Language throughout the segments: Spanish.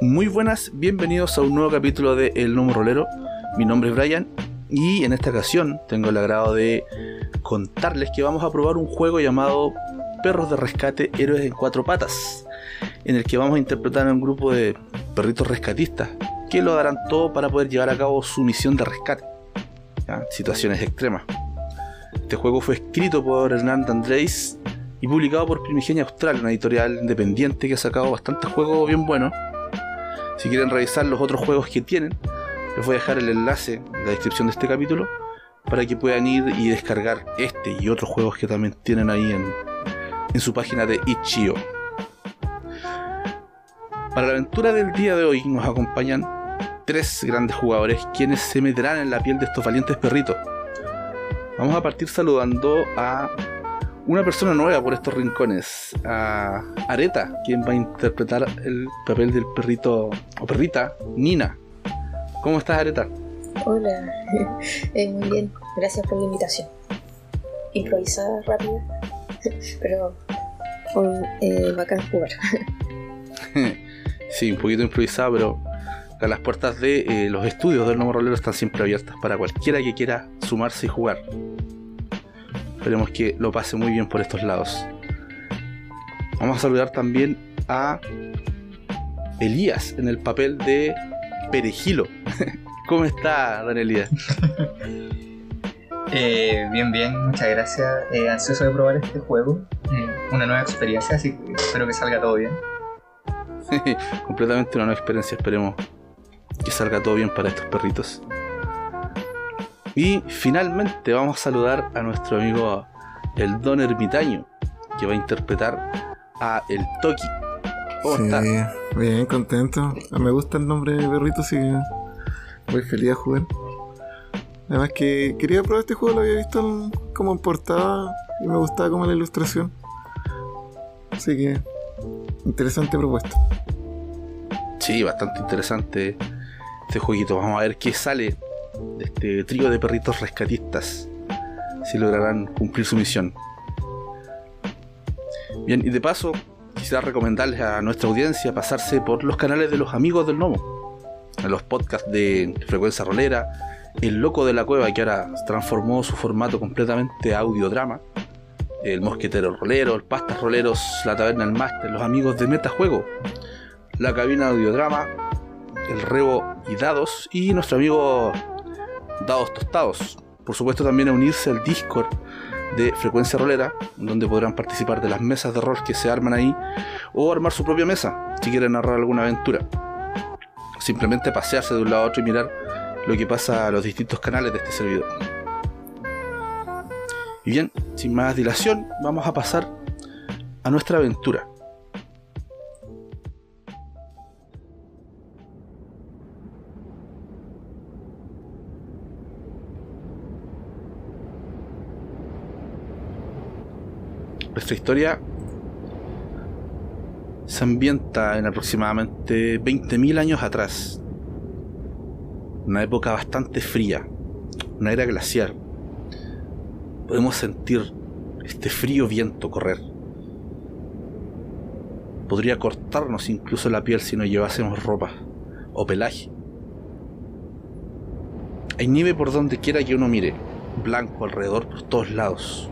Muy buenas, bienvenidos a un nuevo capítulo de El Lomo Rolero. Mi nombre es Brian y en esta ocasión tengo el agrado de contarles que vamos a probar un juego llamado Perros de Rescate Héroes en Cuatro Patas, en el que vamos a interpretar a un grupo de perritos rescatistas que lo darán todo para poder llevar a cabo su misión de rescate. Situaciones extremas. Este juego fue escrito por Hernán Andrés y publicado por Primigenia Austral, una editorial independiente que ha sacado bastantes juegos bien buenos si quieren revisar los otros juegos que tienen, les voy a dejar el enlace en la descripción de este capítulo para que puedan ir y descargar este y otros juegos que también tienen ahí en, su página de Itch.io. Para la aventura del día de hoy nos acompañan tres grandes jugadores quienes se meterán en la piel de estos valientes perritos. Vamos a partir saludando a una persona nueva por estos rincones, a Areta, quien va a interpretar el papel del perrito o perrita, Nina. ¿Cómo estás, Areta? Hola, eh, muy bien, gracias por la invitación. Improvisada, rápida, pero con, eh, bacán jugar. sí, un poquito improvisada, pero las puertas de eh, los estudios del Nuevo Rolero están siempre abiertas para cualquiera que quiera sumarse y jugar. Esperemos que lo pase muy bien por estos lados. Vamos a saludar también a Elías en el papel de Perejilo. ¿Cómo está, don Elías? Eh, bien, bien, muchas gracias. Eh, ansioso de probar este juego. Eh, una nueva experiencia, así que espero que salga todo bien. Completamente una nueva experiencia, esperemos que salga todo bien para estos perritos. Y finalmente vamos a saludar a nuestro amigo el Don Ermitaño, que va a interpretar a el Toki. ¿Cómo sí, Bien, contento. Me gusta el nombre de perrito, así que muy feliz a jugar. Además que quería probar este juego, lo había visto como en portada y me gustaba como la ilustración. Así que interesante propuesta. Sí, bastante interesante este jueguito. Vamos a ver qué sale este trío de perritos rescatistas si lograrán cumplir su misión. Bien, y de paso, quisiera recomendarles a nuestra audiencia pasarse por los canales de los amigos del Nomo, los podcasts de Frecuencia Rolera, El Loco de la Cueva, que ahora transformó su formato completamente a audiodrama, El Mosquetero Rolero, El Pastas Roleros, La Taberna del Máster, los amigos de Metajuego, La Cabina de Audiodrama, El Rebo y Dados, y nuestro amigo Dados Tostados. Por supuesto también a unirse al Discord de Frecuencia Rolera, donde podrán participar de las mesas de rol que se arman ahí, o armar su propia mesa, si quieren narrar alguna aventura. Simplemente pasearse de un lado a otro y mirar lo que pasa a los distintos canales de este servidor. Y bien, sin más dilación, vamos a pasar a nuestra aventura. Nuestra historia se ambienta en aproximadamente 20.000 años atrás. Una época bastante fría, una era glacial. Podemos sentir este frío viento correr. Podría cortarnos incluso la piel si no llevásemos ropa o pelaje. Hay nieve por donde quiera que uno mire, blanco alrededor por todos lados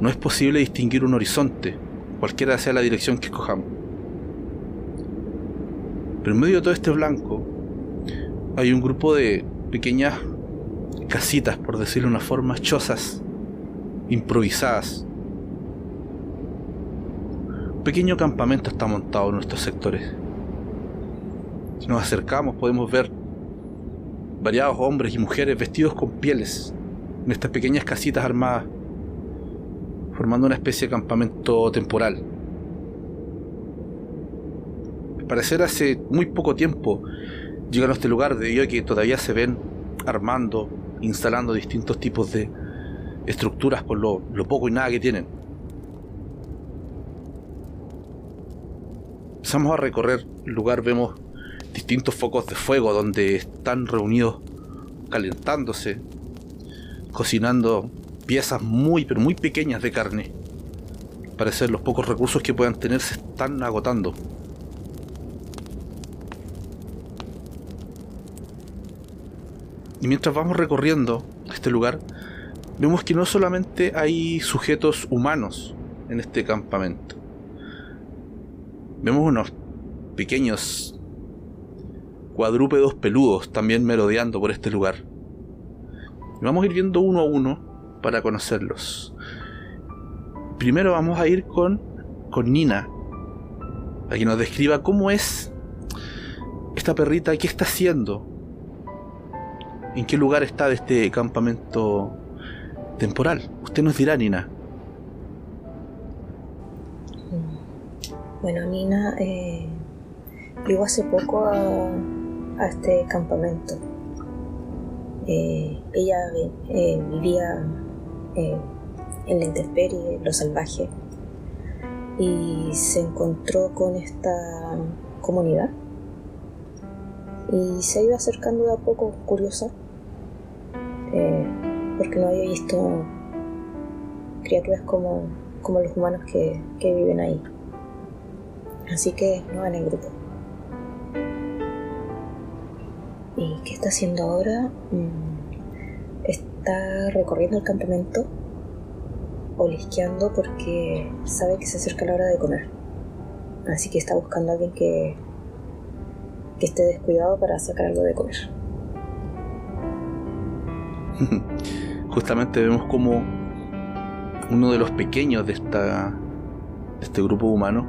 no es posible distinguir un horizonte, cualquiera sea la dirección que escojamos. Pero en medio de todo este blanco hay un grupo de pequeñas casitas, por decirlo de una forma, chozas, improvisadas. Un pequeño campamento está montado en nuestros sectores. Si nos acercamos podemos ver variados hombres y mujeres vestidos con pieles en estas pequeñas casitas armadas formando una especie de campamento temporal. Al parecer hace muy poco tiempo llegaron a este lugar debido a que todavía se ven armando, instalando distintos tipos de estructuras por lo, lo poco y nada que tienen. Empezamos a recorrer el lugar, vemos distintos focos de fuego donde están reunidos calentándose, cocinando piezas muy, pero muy pequeñas de carne. Parecer los pocos recursos que puedan tener se están agotando. Y mientras vamos recorriendo este lugar, vemos que no solamente hay sujetos humanos en este campamento. Vemos unos pequeños cuadrúpedos peludos también merodeando por este lugar. Y vamos a ir viendo uno a uno para conocerlos. Primero vamos a ir con, con Nina, a que nos describa cómo es esta perrita, qué está haciendo, en qué lugar está de este campamento temporal. Usted nos dirá, Nina. Bueno, Nina eh, llegó hace poco a, este campamento. Eh, ella eh, vivía eh, en la intemperie, en lo salvaje, y se encontró con esta comunidad y se iba acercando de a poco, curiosa, eh, porque no había visto criaturas como, como los humanos que, que viven ahí. Así que no en el grupo. ¿Y qué está haciendo ahora? Mm, Está recorriendo el campamento, olisqueando porque sabe que se acerca la hora de comer. Así que está buscando a alguien que, que esté descuidado para sacar algo de comer. Justamente vemos como uno de los pequeños de, esta, de este grupo humano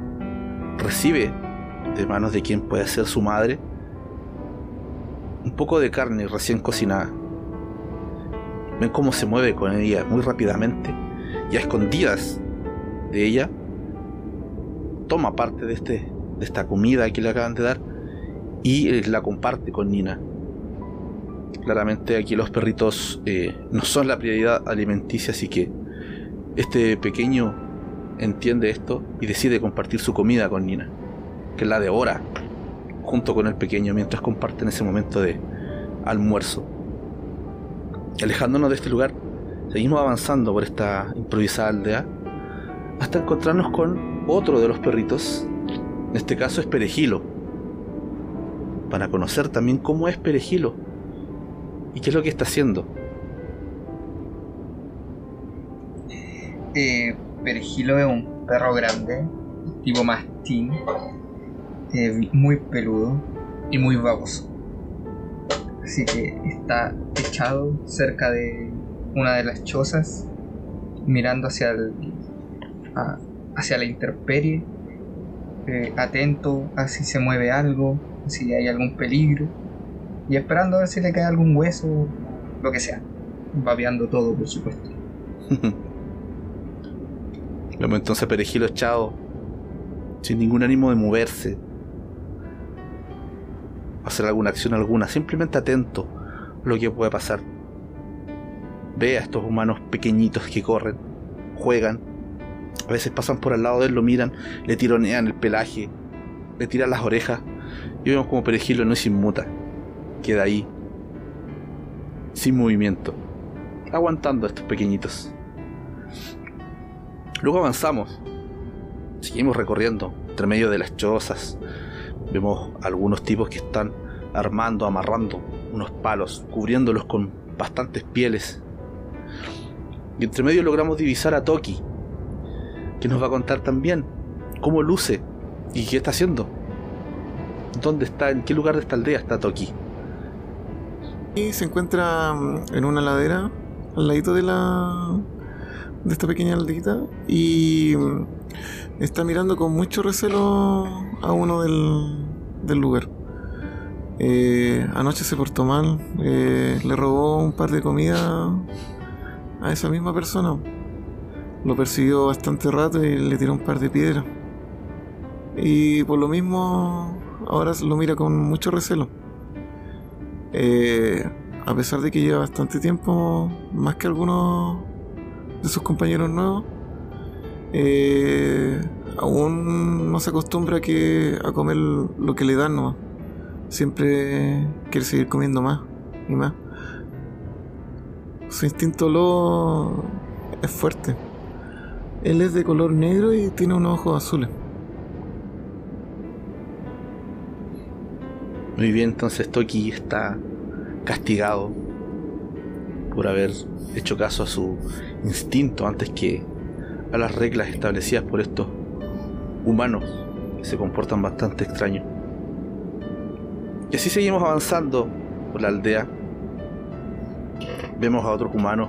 recibe de manos de quien puede ser su madre un poco de carne recién cocinada. Ven cómo se mueve con ella muy rápidamente y a escondidas de ella toma parte de, este, de esta comida que le acaban de dar y eh, la comparte con Nina. Claramente aquí los perritos eh, no son la prioridad alimenticia, así que este pequeño entiende esto y decide compartir su comida con Nina, que la devora junto con el pequeño mientras comparten ese momento de almuerzo. Alejándonos de este lugar, seguimos avanzando por esta improvisada aldea hasta encontrarnos con otro de los perritos, en este caso es Perejilo, para conocer también cómo es Perejilo y qué es lo que está haciendo. Eh, Perejilo es un perro grande, tipo mastín, eh, muy peludo y muy baboso. Así que está echado cerca de una de las chozas, mirando hacia el, hacia la intemperie, eh, atento a si se mueve algo, si hay algún peligro, y esperando a ver si le cae algún hueso, lo que sea, babeando todo, por supuesto. Vemos entonces a Perejilo echado, sin ningún ánimo de moverse, hacer alguna acción alguna, simplemente atento a lo que puede pasar. Ve a estos humanos pequeñitos que corren, juegan, a veces pasan por al lado de él, lo miran, le tironean el pelaje, le tiran las orejas, y vemos como Perejilo no se inmuta, queda ahí, sin movimiento, aguantando a estos pequeñitos. Luego avanzamos. Seguimos recorriendo entre medio de las chozas. Vemos algunos tipos que están armando, amarrando unos palos, cubriéndolos con bastantes pieles. Y entre medio logramos divisar a Toki, que nos va a contar también cómo luce y qué está haciendo. ¿Dónde está? ¿En qué lugar de esta aldea está Toki? Y se encuentra mm, en una ladera al ladito de la de esta pequeña aldeita y mm, está mirando con mucho recelo a uno del, del lugar. Eh, anoche se portó mal, eh, le robó un par de comida a esa misma persona. Lo persiguió bastante rato y le tiró un par de piedras. Y por lo mismo ahora lo mira con mucho recelo. Eh, a pesar de que lleva bastante tiempo, más que algunos de sus compañeros nuevos, eh, aún no se acostumbra que, a comer lo que le dan nomás. Siempre quiere seguir comiendo más y más. Su instinto lo es fuerte. Él es de color negro y tiene unos ojos azules. Muy bien, entonces Toki está castigado por haber hecho caso a su instinto antes que a las reglas establecidas por estos humanos que se comportan bastante extraños. Y así seguimos avanzando por la aldea. Vemos a otros humanos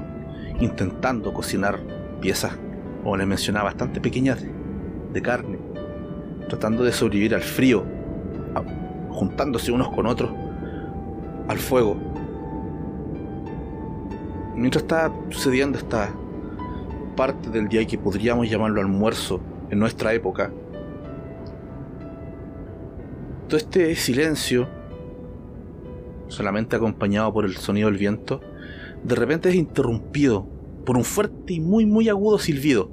intentando cocinar piezas, como les mencionaba, bastante pequeñas de carne, tratando de sobrevivir al frío, juntándose unos con otros al fuego. Mientras está sucediendo esta parte del día que podríamos llamarlo almuerzo en nuestra época, todo este silencio, solamente acompañado por el sonido del viento, de repente es interrumpido por un fuerte y muy muy agudo silbido.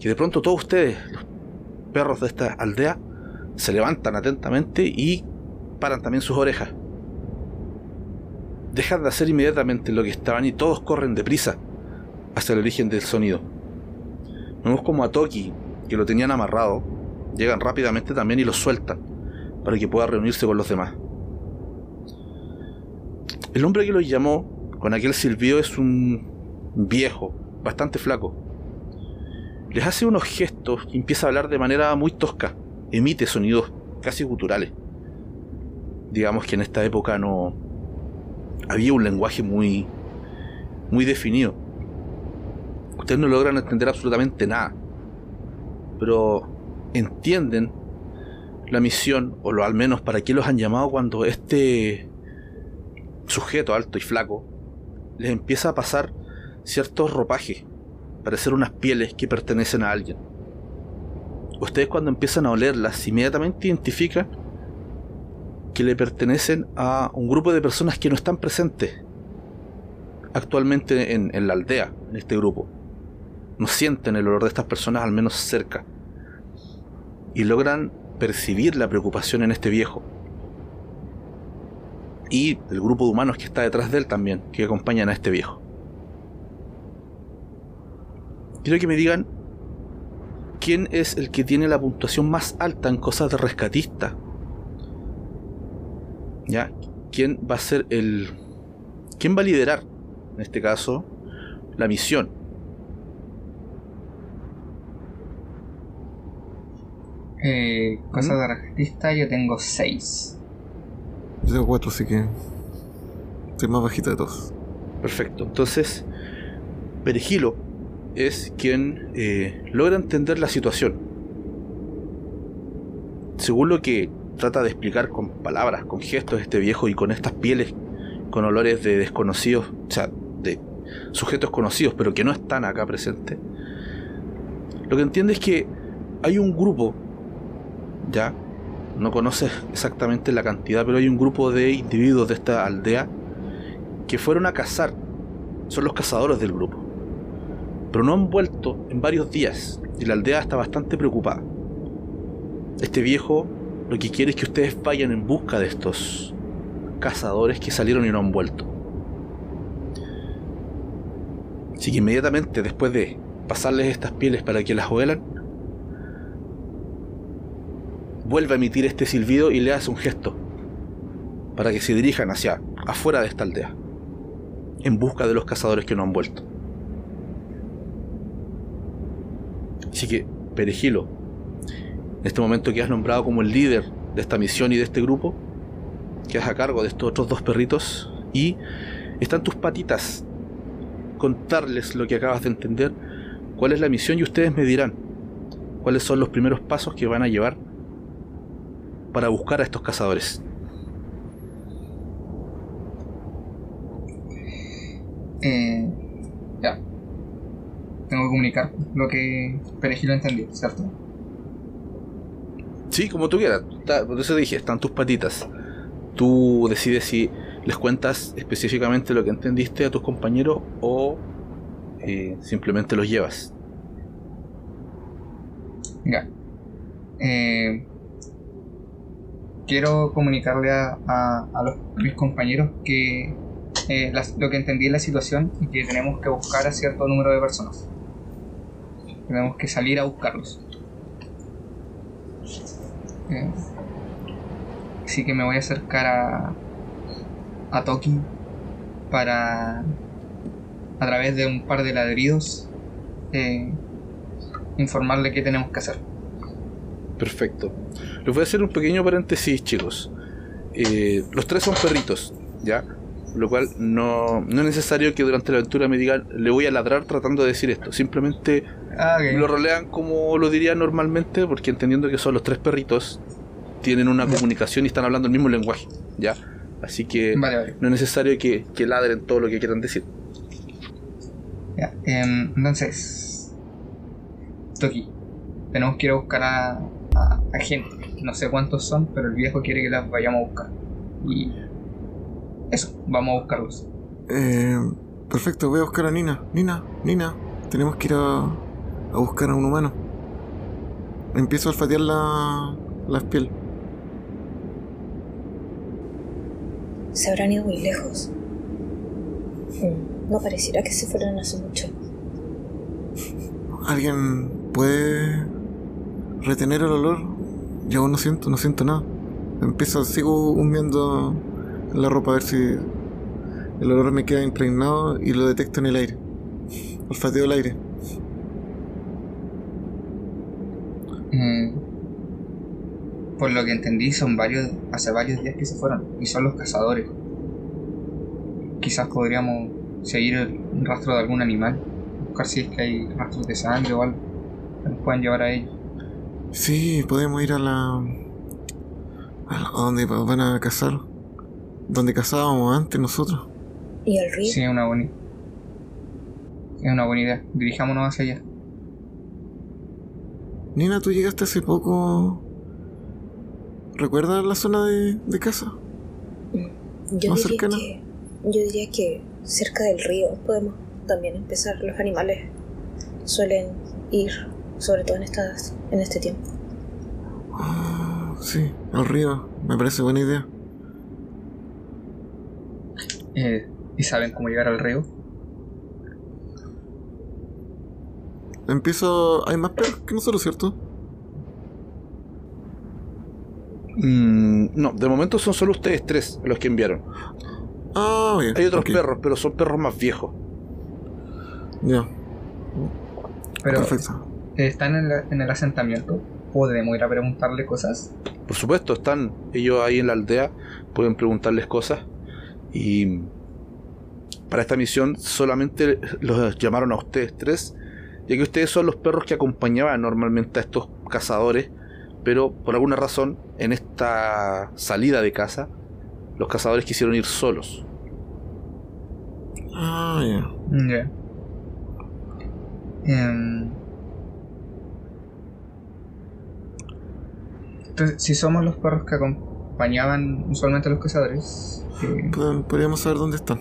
Que de pronto todos ustedes, los perros de esta aldea, se levantan atentamente y paran también sus orejas. Dejan de hacer inmediatamente lo que estaban y todos corren deprisa hacia el origen del sonido. Vemos como a Toki, que lo tenían amarrado, llegan rápidamente también y lo sueltan para que pueda reunirse con los demás. El hombre que los llamó con aquel silbido es un viejo, bastante flaco. Les hace unos gestos y empieza a hablar de manera muy tosca emite sonidos casi guturales. Digamos que en esta época no había un lenguaje muy muy definido. Ustedes no logran entender absolutamente nada, pero entienden la misión, o lo al menos para qué los han llamado cuando este sujeto alto y flaco les empieza a pasar ciertos ropajes, parecer unas pieles que pertenecen a alguien ustedes cuando empiezan a olerlas, inmediatamente identifican que le pertenecen a un grupo de personas que no están presentes actualmente en, la aldea, en este grupo. No sienten el olor de estas personas al menos cerca. Y logran percibir la preocupación en este viejo. Y el grupo de humanos que está detrás de él también, que acompañan a este viejo. Quiero que me digan quién es el que tiene la puntuación más alta en cosas de rescatista. ¿Ya? ¿Quién va a ser el... ¿Quién va a liderar, en este caso, la misión? Eh, cosas ¿Mm? de rescatista yo tengo 6. Yo tengo 4, así que... Soy más bajita de todos. Perfecto. Entonces, Perigilo es quien eh, logra entender la situación. Según lo que trata de explicar con palabras, con gestos este viejo y con estas pieles con olores de desconocidos, o sea, de sujetos conocidos, pero que no están acá presentes. Lo que entiende es que hay un grupo, ya, no conoces exactamente la cantidad, pero hay un grupo de individuos de esta aldea que fueron a cazar, son los cazadores del grupo pero no han vuelto en varios días y la aldea está bastante preocupada. Este viejo lo que quiere es que ustedes vayan en busca de estos cazadores que salieron y no han vuelto. Así que inmediatamente después de pasarles estas pieles para que las huelan, vuelve a emitir este silbido y le hace un gesto para que se dirijan hacia afuera de esta aldea, en busca de los cazadores que no han vuelto. Así que, Perejilo, en este momento que has nombrado como el líder de esta misión y de este grupo, quedas a cargo de estos otros dos perritos y están tus patitas contarles lo que acabas de entender, cuál es la misión y ustedes me dirán cuáles son los primeros pasos que van a llevar para buscar a estos cazadores. Eh, ya tengo que comunicar lo que Perejil entendió, ¿cierto? Sí, como tú quieras. por eso dije, están tus patitas. Tú decides si les cuentas específicamente lo que entendiste a tus compañeros o eh, simplemente los llevas. Ya. Eh, quiero comunicarle a, a, mis compañeros que eh, lo que entendí es la situación y que tenemos que buscar a cierto número de personas. Tenemos que salir a buscarlos. Eh, así que me voy a acercar a, a Toki para, a través de un par de ladridos, eh, informarle qué tenemos que hacer. Perfecto. Les voy a hacer un pequeño paréntesis, chicos. Eh, los tres son perritos, ¿ya? Lo cual no, no es necesario que durante la aventura me digan, le voy a ladrar tratando de decir esto. Simplemente Ah, lo rolean como lo diría normalmente, porque entendiendo que son los tres perritos, tienen una comunicación y están hablando el mismo lenguaje, ¿ya? Así que Vale, vale. no es necesario que, que ladren todo lo que quieran decir. Ya, em, entonces, Toki, tenemos que ir a buscar a, a, a gente. No sé cuántos son, pero el viejo quiere que las vayamos a buscar. Y eso, vamos a buscarlos. Eh, perfecto, voy a buscar a Nina. Nina, Nina, tenemos que ir a, a buscar a un humano. Empiezo a olfatear la, la piel. Se habrán ido muy lejos. Mm, No pareciera que se fueron hace mucho. ¿Alguien puede retener el olor? Yo aún no siento, no siento nada. Empiezo, sigo humeando la ropa a ver si el olor me queda impregnado y lo detecto en el aire. Olfateo el aire. Mm, por lo que entendí, son varios, hace varios días que se fueron. Y son los cazadores. Quizás podríamos seguir el rastro de algún animal. Buscar si es que hay rastros de sangre o algo. Que nos puedan llevar a ellos. Sí, podemos ir a la... a, donde van a cazar. Donde cazábamos antes nosotros. ¿Y al río? Sí, es una buena Es una buena idea. Dirijámonos hacia allá. Nina, tú llegaste hace poco... ¿Recuerdas la zona de, de casa? Yo ¿Más diría cercana? que. Yo diría que cerca del río podemos también empezar. Los animales suelen ir, sobre todo en estas, en este tiempo. Ah, sí, al río. Me parece buena idea. Eh, ¿Y saben cómo llegar al río? Empiezo... Hay más perros que nosotros, ¿cierto? Mm, no, de momento son solo ustedes tres los que enviaron. Ah, bien. Hay otros perros, pero son perros más viejos. Ya, Pero perfecto. están en, la- en el asentamiento. Podemos ir a preguntarle cosas. Por supuesto, están ellos ahí en la aldea, pueden preguntarles cosas. Y para esta misión solamente los llamaron a ustedes tres, ya que ustedes son los perros que acompañaban normalmente a estos cazadores, pero por alguna razón en esta salida de casa los cazadores quisieron ir solos. Ah, ya. Ya. Em, entonces, si somos los perros que acompañaban usualmente a los cazadores, Podríamos saber dónde están.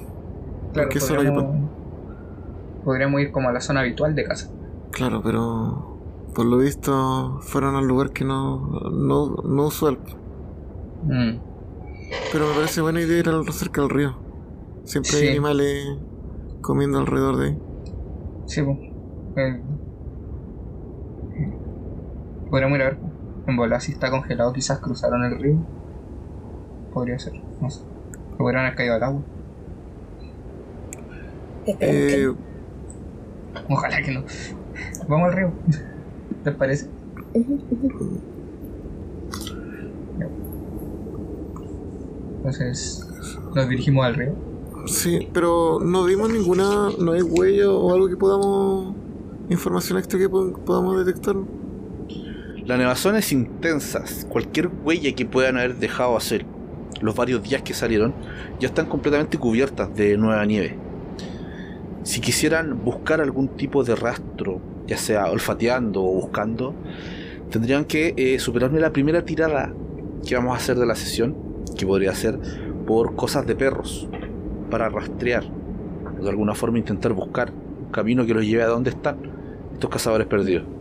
claro, qué zona podríamos, podríamos ir como a la zona habitual de casa. Claro, pero... Por lo visto fueron al lugar que no... No, no usual. Mm, Pero me parece buena idea ir al, cerca del río. Siempre Sí. hay animales comiendo alrededor de ahí. sí, pues. Eh, podríamos ir a ver. En bola, si está congelado, quizás cruzaron el río. Podría ser, no sé. O podrían haber caído al agua. Eh. Ojalá que no. Vamos al río. ¿Les parece? Entonces, nos dirigimos al río. sí, pero no vimos ninguna... No hay huella o algo que podamos... Información extra que pod- podamos detectar. La nevazón es intensa, cualquier huella que puedan haber dejado hacer los varios días que salieron ya están completamente cubiertas de nueva nieve. Si quisieran buscar algún tipo de rastro, ya sea olfateando o buscando, tendrían que eh, superarme la primera tirada que vamos a hacer de la sesión, que podría ser por cosas de perros, para rastrear, de alguna forma intentar buscar un camino que los lleve a donde están estos cazadores perdidos.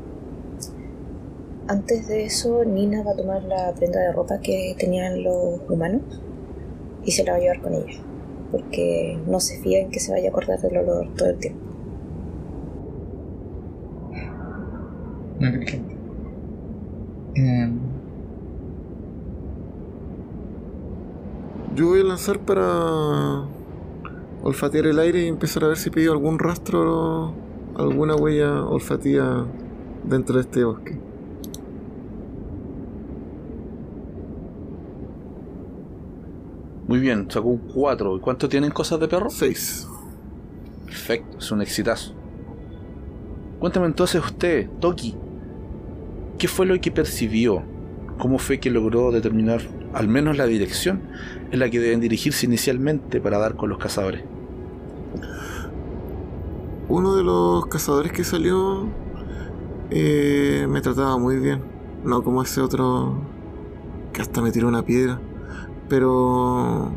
Antes de eso, Nina va a tomar la prenda de ropa que tenían los humanos y se la va a llevar con ella. Porque no se fía en que se vaya a acordar del olor todo el tiempo. Muy inteligente. Em, Yo voy a lanzar para olfatear el aire y empezar a ver si pillo algún rastro, alguna huella olfativa dentro de este bosque. Muy bien, sacó un 4. ¿Y cuánto tienen cosas de perro? 6. Perfecto, es un exitazo. Cuéntame entonces usted, Toki, ¿qué fue lo que percibió? ¿Cómo fue que logró determinar al menos la dirección en la que deben dirigirse inicialmente para dar con los cazadores? Uno de los cazadores que salió eh, me trataba muy bien, no como ese otro que hasta me tiró una piedra, pero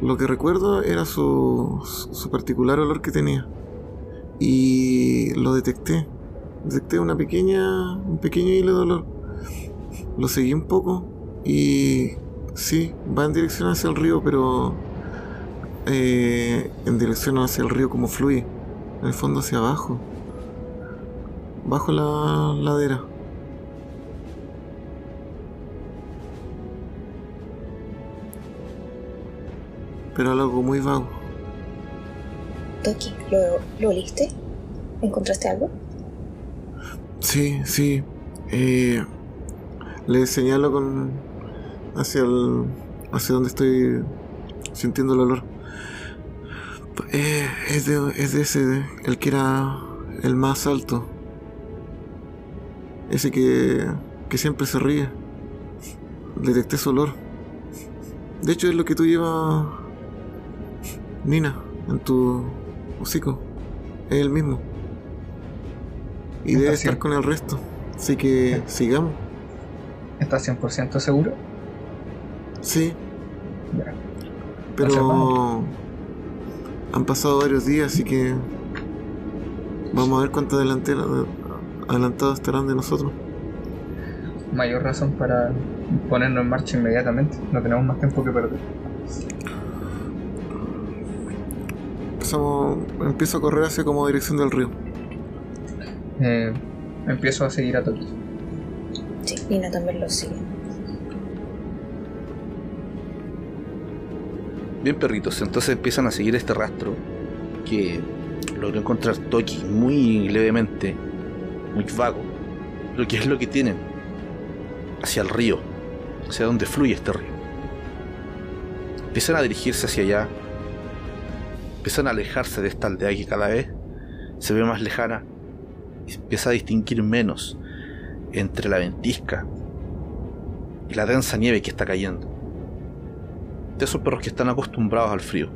lo que recuerdo era su, su particular olor que tenía y lo detecté. Detecté una pequeña, un pequeño hilo de olor. Lo seguí un poco y sí, va en dirección hacia el río, pero eh, en dirección hacia el río como fluye, en el fondo hacia abajo, bajo la ladera. Pero algo muy vago. Toki, ¿lo, ¿lo oliste? ¿Encontraste algo? Sí, sí. Eh, le señalo con hacia el hacia donde estoy sintiendo el olor. Eh, es, de, es de ese, el que era el más alto. Ese que, que siempre se ríe. Detecté su olor. De hecho es lo que tú llevas, Nina, en tu hocico. Es el mismo. Y debe estar con el resto. Así que sigamos. ¿Estás 100% seguro? Sí, Ya. pero han pasado varios días, así que vamos a ver cuánto delantera, adelantados estarán de nosotros. Mayor razón para ponernos en marcha inmediatamente. No tenemos más tiempo que perder. Empezamos, empiezo a correr hacia como dirección del río. Eh, empiezo a seguir a Toki. Sí, Nina también lo sigue. Bien perritos, entonces empiezan a seguir este rastro que logró encontrar Toki muy levemente, muy vago, lo que es lo que tienen hacia el río, hacia donde fluye este río. Empiezan a dirigirse hacia allá, empiezan a alejarse de esta aldea que cada vez se ve más lejana y empieza a distinguir menos entre la ventisca y la densa nieve que está cayendo de esos perros que están acostumbrados al frío.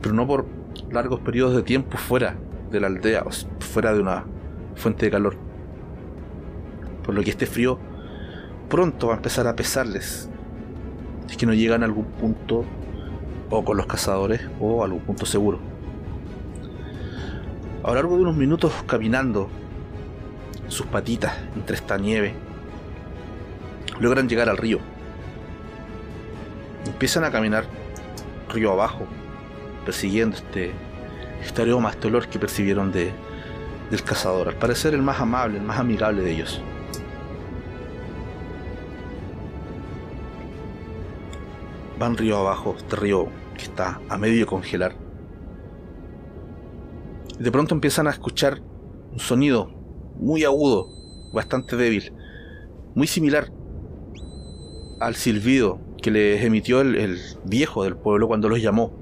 Pero no por largos periodos de tiempo fuera de la aldea, o fuera de una fuente de calor. Por lo que este frío pronto va a empezar a pesarles. Es que no llegan a algún punto o con los cazadores o algún punto seguro. A lo largo de unos minutos caminando sus patitas entre esta nieve, logran llegar al río. Empiezan a caminar río abajo, persiguiendo este, este aroma, este olor que percibieron de, del cazador. Al parecer el más amable, el más amigable de ellos. Van río abajo, este río que está a medio congelar. De pronto empiezan a escuchar un sonido muy agudo, bastante débil, muy similar al silbido que les emitió el, el viejo del pueblo cuando los llamó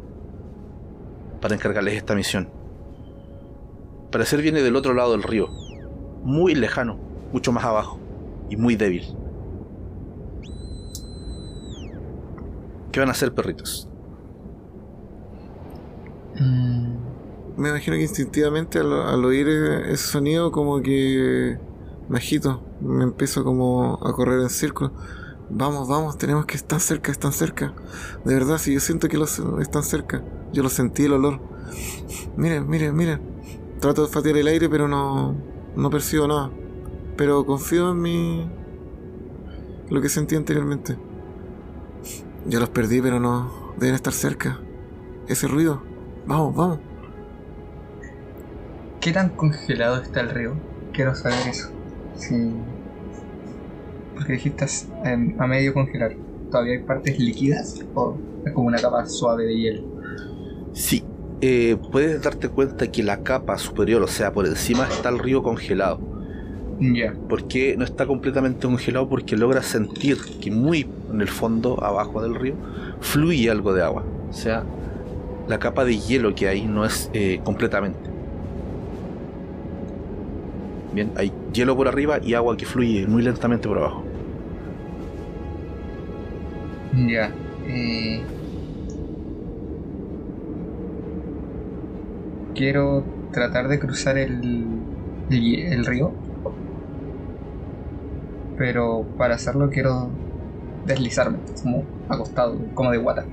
para encargarles esta misión. Parecer viene del otro lado del río, muy lejano, mucho más abajo y muy débil. ¿Qué van a hacer, perritos? Mm, Me imagino que instintivamente al, oír eh, ese sonido como que me agito, me empiezo como a correr en círculo. Vamos, vamos, tenemos que estar cerca, están cerca. De verdad, si yo siento que los están cerca, yo lo sentí el olor. Miren, miren, miren. Trato de fatear el aire, pero no, no percibo nada. Pero confío en mi. lo que sentí anteriormente. Ya los perdí, pero no. Deben estar cerca. Ese ruido. Vamos, vamos. ¿Qué tan congelado está el río? Quiero saber eso. Sí. Porque dijiste a medio congelar. todavía hay partes líquidas o es como una capa suave de hielo. Sí, eh, puedes darte cuenta que la capa superior, o sea, por encima está el río congelado. Ya. ¿Por qué no está completamente congelado? Porque logras sentir que muy en el fondo, abajo del río, fluye algo de agua. O sea, la capa de hielo que hay no es eh, completamente. Bien, hay hielo por arriba y agua que fluye muy lentamente por abajo. Ya. Eh, quiero tratar de cruzar el, el, el río. Pero para hacerlo quiero deslizarme, como acostado, como de guata.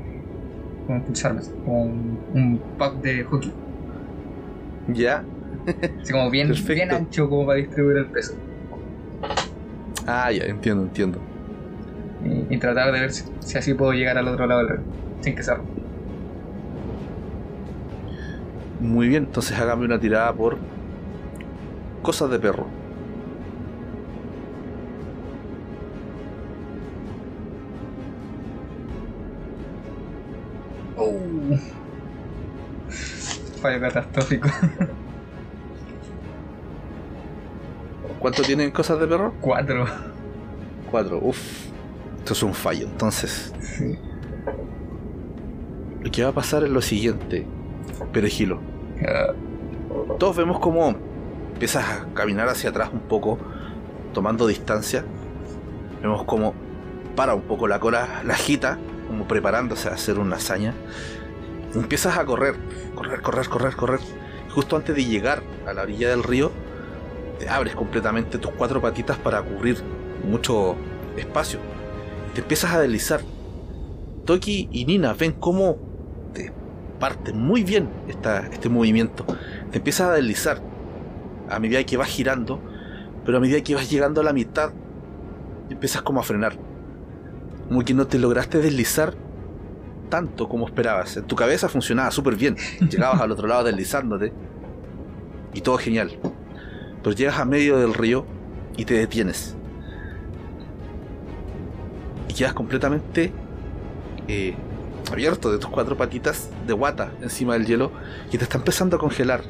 Como impulsarme, como un, un puck de hockey. ¿Ya? Así como bien, Perfecto. bien ancho como para distribuir el peso. Ah, ya, entiendo, entiendo. Y, y tratar de ver si, si así puedo llegar al otro lado del río. Sin que sea. Muy bien, entonces hágame una tirada por cosas de perro. Oh. Fallo catastrófico. ¿Cuánto tienen cosas de perro? Cuatro. Cuatro, uff. Esto es un fallo. Entonces, Sí. lo que va a pasar es lo siguiente. Perejilo. Ah, Todos vemos cómo empiezas a caminar hacia atrás un poco, tomando distancia. Vemos cómo para un poco la cola, la agita, como preparándose a hacer una hazaña. Empiezas a correr, correr, correr, correr, correr. Justo antes de llegar a la orilla del río, te abres completamente tus cuatro patitas para cubrir mucho espacio. Te empiezas a deslizar. Toki y Nina ven cómo te parte muy bien esta, este movimiento. Te empiezas a deslizar a medida que vas girando, pero a medida que vas llegando a la mitad, empiezas como a frenar. Como que no te lograste deslizar tanto como esperabas. En tu cabeza funcionaba súper bien. Llegabas al otro lado deslizándote y todo genial. Pero llegas a medio del río y te detienes. Y quedas completamente eh, abierto de tus cuatro patitas de guata encima del hielo y te está empezando a congelar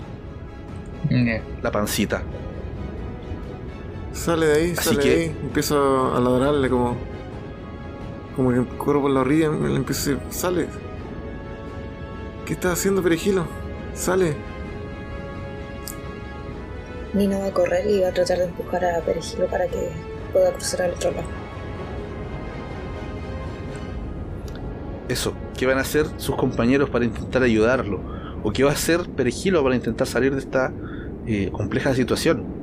la pancita. Sale de ahí, Así sale que- de ahí. Empiezo a ladrarle como. Como que corro por la orilla y le empiezo a decir: Sale. ¿Qué estás haciendo, perejilo? Sale. Nina va a correr y va a tratar de empujar a Perejilo para que pueda cruzar al otro lado. Eso, ¿qué van a hacer sus compañeros para intentar ayudarlo? ¿O qué va a hacer Perejilo para intentar salir de esta eh, compleja situación?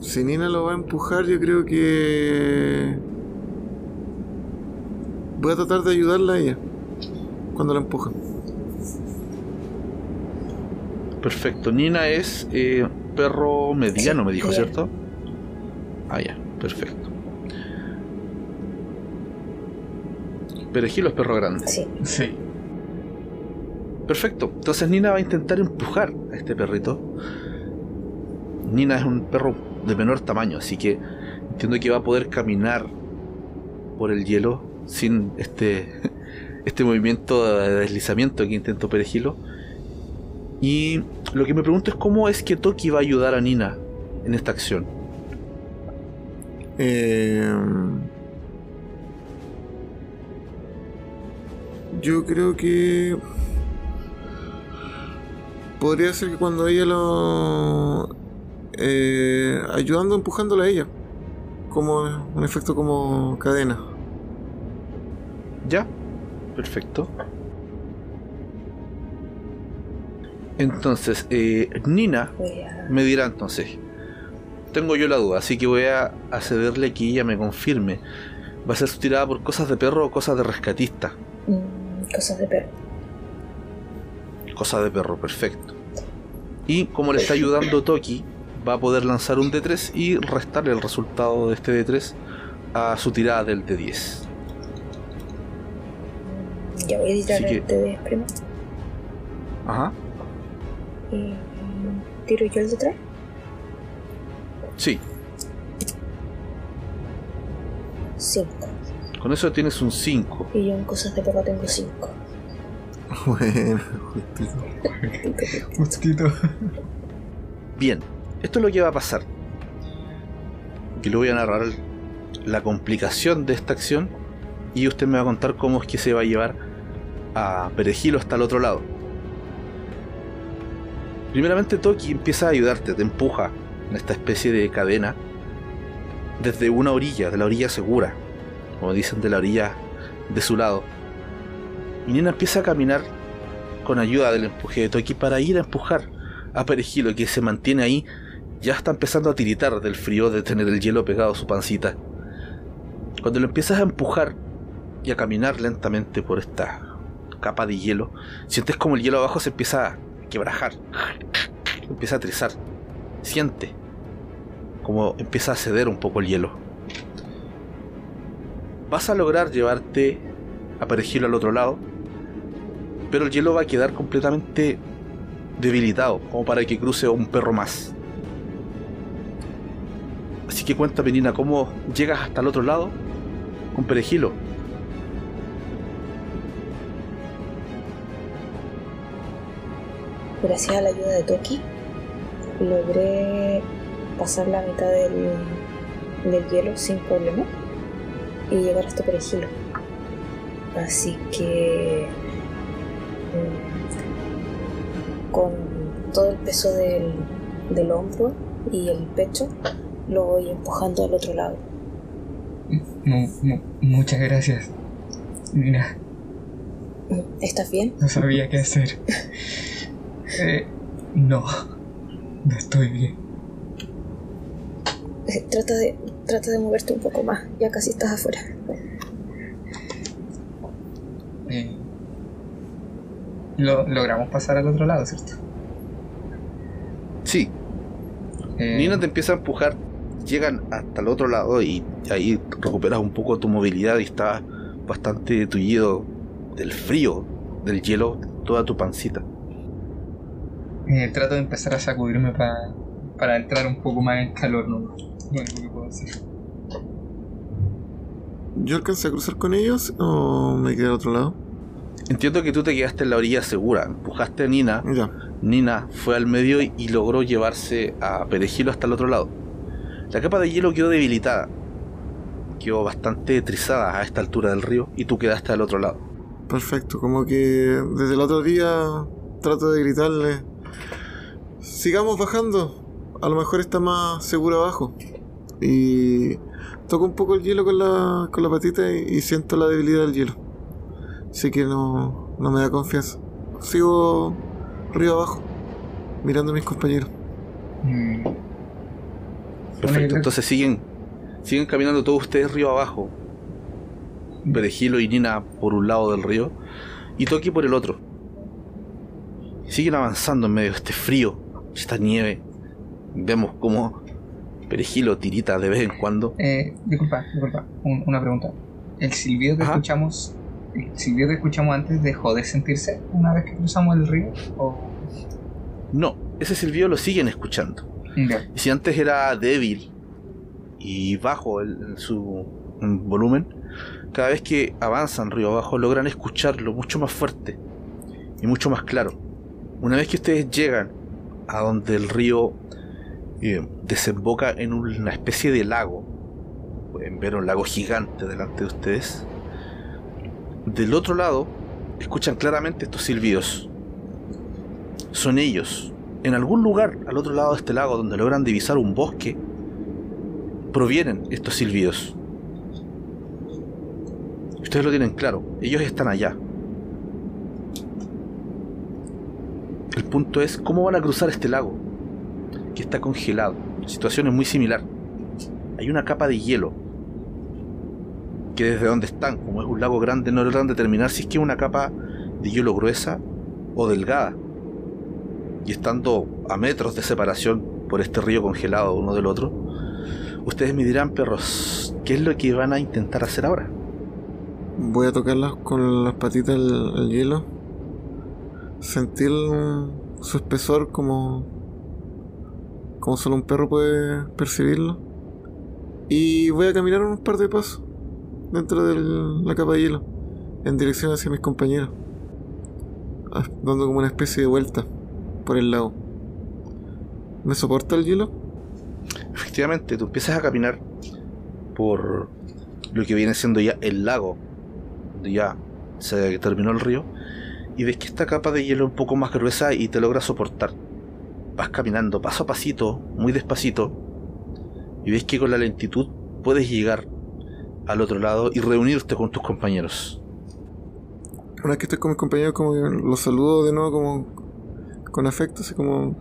Si Nina lo va a empujar, yo creo que. Voy a tratar de ayudarla a ella. Cuando la empujan. Perfecto, Nina es eh, perro mediano, Sí, me dijo. ¿cierto? Ah, ya, perfecto. Perejilo es perro grande. Sí, Sí. Perfecto. Entonces Nina va a intentar empujar a este perrito. Nina es un perro de menor tamaño, así que entiendo que va a poder caminar por el hielo sin este, este movimiento de deslizamiento que intentó Perejilo. Y lo que me pregunto es cómo es que Toki va a ayudar a Nina en esta acción. Eh, yo creo que podría ser que cuando ella lo eh, ayudando empujándola a ella como un efecto como cadena ¿Ya? Perfecto. Entonces, eh, Nina me dirá entonces. Tengo yo la duda, así que voy a, a cederle que ella me confirme. ¿Va a ser su tirada por cosas de perro o cosas de rescatista? mm, cosas de perro. Cosas de perro, perfecto. Y como le está ayudando Toki, va a poder lanzar un D3 y restarle el resultado de este D3 a su tirada del D10. Ya voy a tirar Así el que- D10 primero. Ajá. Y tiro yo el de 3. Sí, 5. Con eso tienes un 5. Y yo en cosas de perro tengo 5. Bueno, justito. Justito. Bien, esto es lo que va a pasar. Que le voy a narrar la complicación de esta acción y usted me va a contar cómo es que se va a llevar a Perejilo hasta el otro lado. Primeramente Toki empieza a ayudarte, te empuja en esta especie de cadena desde una orilla, de la orilla segura, como dicen, de la orilla de su lado. Y Nina empieza a caminar con ayuda del empuje de Toki para ir a empujar a Perejilo, que se mantiene ahí, ya está empezando a tiritar del frío de tener el hielo pegado a su pancita. Cuando lo empiezas a empujar y a caminar lentamente por esta capa de hielo, sientes como el hielo abajo se empieza a quebrajar, empieza a trizar. Siente como empieza a ceder un poco el hielo. Vas a lograr llevarte a Perejilo al otro lado, pero el hielo va a quedar completamente debilitado, como para que cruce un perro más. Así que cuenta, Penina, cómo llegas hasta el otro lado con Perejilo. Gracias a la ayuda de Toki, logré pasar la mitad del, del hielo sin problema y llegar hasta Perejilo. Así que mm, con todo el peso del, del hombro y el pecho lo voy empujando al otro lado. Mu- muchas gracias. Mira, ¿Estás bien? no sabía qué hacer. Eh, no, no estoy bien. Eh, Trata de, trata de moverte un poco más, ya casi estás afuera. Eh, lo, logramos pasar al otro lado, ¿cierto? Sí, Eh, Nina te empieza a empujar, llegan hasta el otro lado y ahí recuperas un poco tu movilidad y estás bastante tullido del frío, del hielo, toda tu pancita. eh, trato de empezar a sacudirme pa- para entrar un poco más en calor, ¿no? Lo único que puedo hacer. ¿Yo alcancé a cruzar con ellos o me quedé al otro lado? Entiendo que tú te quedaste en la orilla segura, empujaste a Nina, Ya. Nina fue al medio y, y logró llevarse a Perejilo hasta el otro lado. La capa de hielo quedó debilitada, quedó bastante trizada a esta altura del río y tú quedaste al otro lado. Perfecto, como que desde el otro día trato de gritarle, sigamos bajando, a lo mejor está más seguro abajo. Y toco un poco el hielo con la, con la patita y, y siento la debilidad del hielo. Así que no, no me da confianza. Sigo río abajo, mirando a mis compañeros. Mm, Perfecto, entonces siguen, siguen caminando todos ustedes río abajo. Perejilo y Nina por un lado del río y Toki por el otro. Siguen avanzando en medio de este frío, esta nieve. Vemos como Perejilo tirita de vez en cuando. Eh, disculpa, disculpa, un- una pregunta. ¿El silbido que Ajá. escuchamos, el silbido que escuchamos antes dejó de sentirse una vez que cruzamos el río? ¿O... No, ese silbido lo siguen escuchando. Y si antes era débil y bajo en su en volumen, cada vez que avanzan río abajo logran escucharlo mucho más fuerte y mucho más claro. Una vez que ustedes llegan a donde el río eh, desemboca en una especie de lago, pueden ver un lago gigante delante de ustedes, del otro lado escuchan claramente estos silbidos. Son ellos, en algún lugar al otro lado de este lago donde logran divisar un bosque, provienen estos silbidos. Ustedes lo tienen claro, ellos están allá. El punto es cómo van a cruzar este lago, que está congelado. La situación es muy similar. Hay una capa de hielo, que desde donde están, como es un lago grande, no logran determinar si es que es una capa de hielo gruesa o delgada y estando a metros de separación por este río congelado uno del otro, ustedes me dirán, perros, ¿qué es lo que van a intentar hacer ahora? Voy a tocarlas con las patitas el, el hielo. Sentir su espesor como. como solo un perro puede percibirlo. Y voy a caminar unos par de pasos. dentro de la capa de hielo, en dirección hacia mis compañeros, ah, dando como una especie de vuelta por el lago. ¿Me soporta el hielo? Efectivamente, tú empiezas a caminar por lo que viene siendo ya el lago, donde ya se terminó el río, y ves que esta capa de hielo es un poco más gruesa y te logra soportar. Vas caminando paso a pasito, muy despacito, y ves que con la lentitud puedes llegar al otro lado y reunirte con tus compañeros. Una vez que estoy con mis compañeros, como los saludo de nuevo como con afecto, así como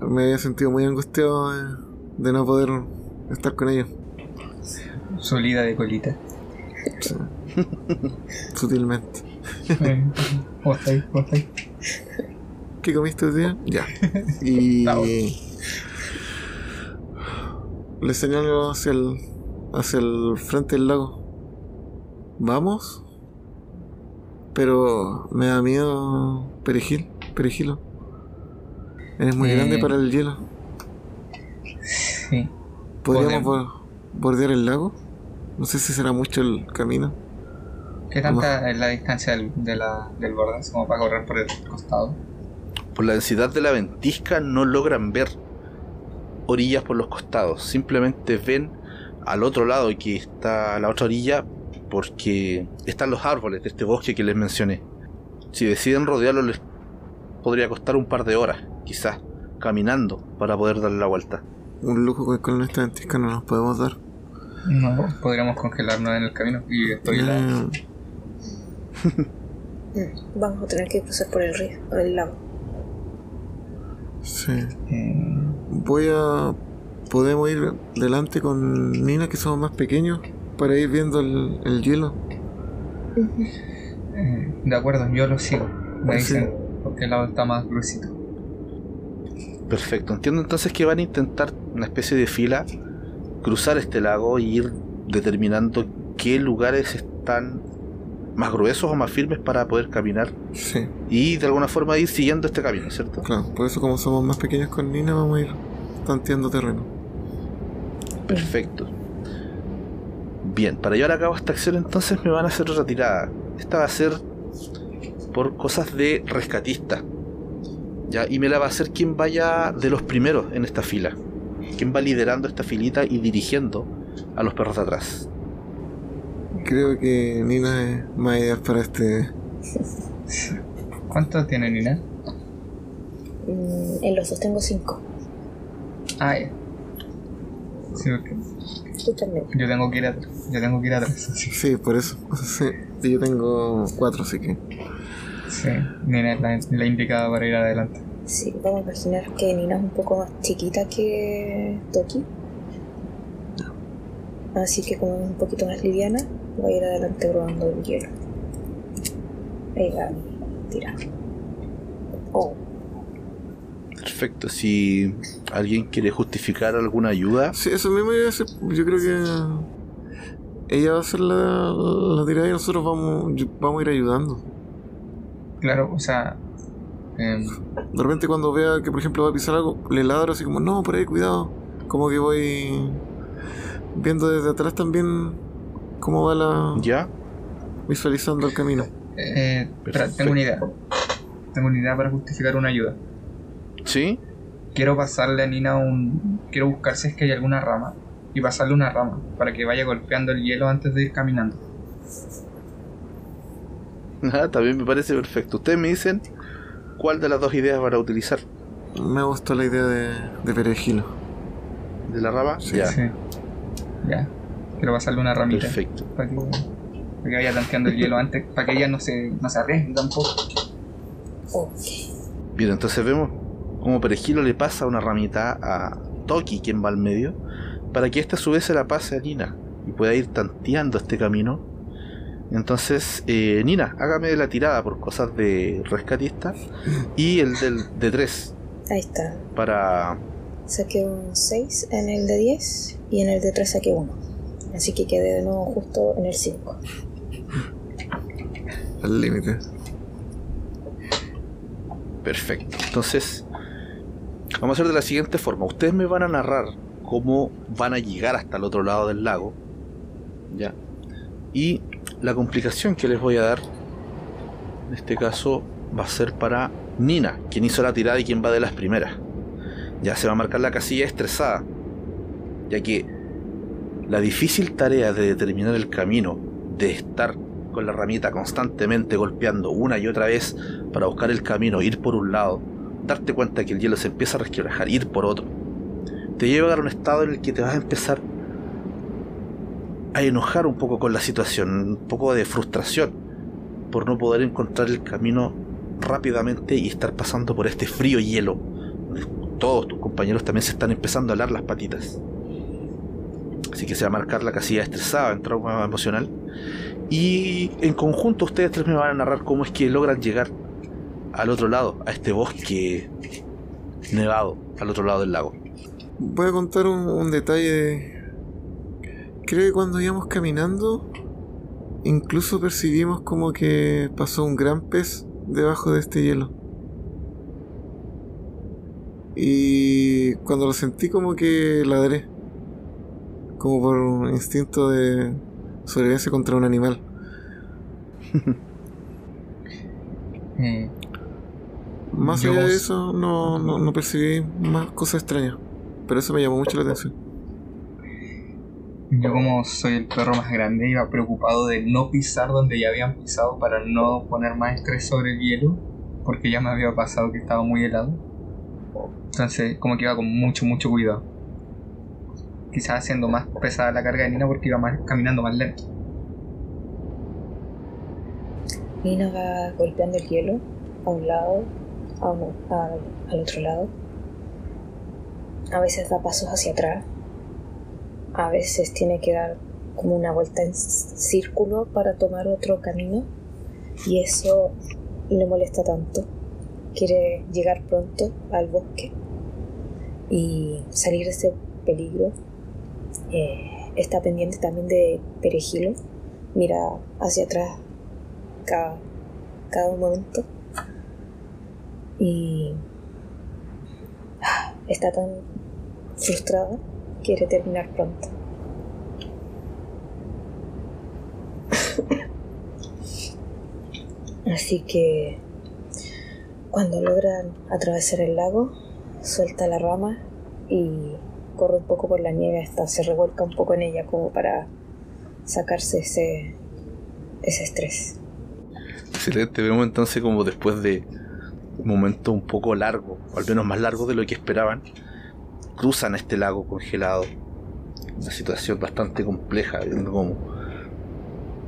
me había sentido muy angustiado de, de no poder estar con ellos. Solida de colita. Sí. Sutilmente. ¿Cómo estáis? ¿Cómo estáis? ¿Qué comiste hoy día? Ya. Y le señalo hacia el hacia el frente del lago. ¿Vamos? Pero me da miedo perejil, perejilo. Eres muy Eh. grande para el hielo. Sí. ¿Podríamos podemos. bordear el lago? No sé si será mucho el camino. ¿Qué tanta es la distancia del, de la, del borde? Como para correr por el costado. Por la densidad de la ventisca no logran ver orillas por los costados, simplemente ven al otro lado que está a la otra orilla porque están los árboles de este bosque que les mencioné. Si deciden rodearlo les podría costar un par de horas, quizás, caminando para poder darle la vuelta. Un lujo que con esta ventisca no nos podemos dar. No, podríamos congelarnos en el camino y estoy la... Eh, Mm, Vamos a tener que cruzar por el río, o el lago. sí. Eh, Voy a. Podemos ir delante con Nina, que somos más pequeños, para ir viendo el, el hielo. eh, de acuerdo, yo lo sigo. Me Sí. dicen porque el lado está más gruesito. Perfecto, entiendo entonces que van a intentar una especie de fila, cruzar este lago y ir determinando qué lugares están más gruesos o más firmes para poder caminar Sí, y de alguna forma ir siguiendo este camino, ¿cierto? claro. Por eso, como somos más pequeños con Nina, vamos a ir tanteando terreno. Perfecto. Bien, para llevar a cabo esta acción entonces me van a hacer otra tirada. Esta va a ser por cosas de rescatista. Ya, y me la va a hacer quien vaya de los primeros en esta fila. Quien va liderando esta filita y dirigiendo a los perros de atrás. Creo que Nina es más ideal para este. ¿Cuánto tiene Nina? Mm, en los dos tengo cinco. Ah, ya. Sí, porque Tú también. yo tengo que ir atrás. Yo tengo que ir atrás. Sí, por eso. Sí. Yo tengo cuatro, así que. Sí. Nina es la, la indicada para ir adelante. Sí, vamos a imaginar que Nina es un poco más chiquita que Toki. Así que como es un poquito más liviana, voy a ir adelante probando el hielo. Ahí va, tira. Oh, Perfecto, si alguien quiere justificar alguna ayuda, Sí, eso mismo iba a hacer. Yo creo que. Ella va a hacer la, la tirada y nosotros vamos, vamos a ir ayudando. Claro, o sea. em, De repente cuando vea que por ejemplo va a pisar algo, le ladro así como, no, por ahí, cuidado. Como que voy viendo desde atrás también cómo va la... ya, visualizando el camino. eh, espera, tengo una idea. Tengo una idea para justificar una ayuda. ¿sí? Quiero pasarle a Nina un. Quiero buscar si es que hay alguna rama. Y pasarle una rama para que vaya golpeando el hielo antes de ir caminando. Ah, también me parece perfecto. Ustedes me dicen cuál de las dos ideas van a utilizar. Me gustó la idea de, de perejilo. ¿De la rama? Sí, ya, Sí. Ya. Quiero pasarle una ramita. perfecto. Para que, para que vaya tanteando el hielo antes. Para que ella no se, no se arriesgue tampoco. oh. Bien, entonces vemos cómo Perejilo le pasa una ramita a Toki, quien va al medio, para que ésta a su vez se la pase a Nina y pueda ir tanteando este camino. Entonces, eh, Nina, hágame la tirada por cosas de rescatista y el del de 3 Ahí está. para... Saqué un 6 en el de 10 y en el de 3 saqué 1. Así que quedé de nuevo justo en el 5. Al límite. Perfecto. Entonces, vamos a hacer de la siguiente forma. Ustedes me van a narrar cómo van a llegar hasta el otro lado del lago. Ya. Y la complicación que les voy a dar, en este caso, va a ser para Nina, quien hizo la tirada y quien va de las primeras. Ya se va a marcar la casilla estresada, ya que la difícil tarea de determinar el camino, de estar con la herramienta constantemente golpeando una y otra vez para buscar el camino, ir por un lado, darte cuenta que el hielo se empieza a resquebrajar, ir por otro, te lleva a un estado en el que te vas a empezar a enojar un poco con la situación, un poco de frustración por no poder encontrar el camino rápidamente y estar pasando por este frío hielo. Todos tus compañeros también se están empezando a alar las patitas. Así que se va a marcar la casilla estresada en trauma emocional. Y en conjunto ustedes tres me van a narrar cómo es que logran llegar al otro lado, a este bosque nevado, al otro lado del lago. Voy a contar un, un detalle. Creo que cuando íbamos caminando, incluso percibimos como que pasó un gran pez debajo de este hielo. Y cuando lo sentí como que ladré. Como por un instinto de sobrevivencia contra un animal. Eh, Más Yo allá de eso, no, no, no percibí más cosas extrañas. Pero eso me llamó mucho la atención. Yo como soy el perro más grande iba preocupado de no pisar donde ya habían pisado para no poner más estrés sobre el hielo, porque ya me había pasado que estaba muy helado. Entonces como que iba con mucho, mucho cuidado. Quizás haciendo más pesada la carga de Nina porque iba más, caminando más lento. Nina va golpeando el hielo a un lado, a un- al otro lado. A veces da pasos hacia atrás. A veces tiene que dar como una vuelta en círculo para tomar otro camino. Y eso le molesta tanto. Quiere llegar pronto al bosque y salir de ese peligro. Eh, está pendiente también de Perejilo. Mira hacia atrás cada, cada momento. Y ah, está tan frustrada, quiere terminar pronto. Así que cuando logran atravesar el lago, suelta la rama y corre un poco por la nieve hasta se revuelca un poco en ella como para sacarse ese, ese estrés. Excelente, vemos entonces como después de un momento un poco largo, al menos más largo de lo que esperaban, cruzan este lago congelado. Una situación bastante compleja, viendo como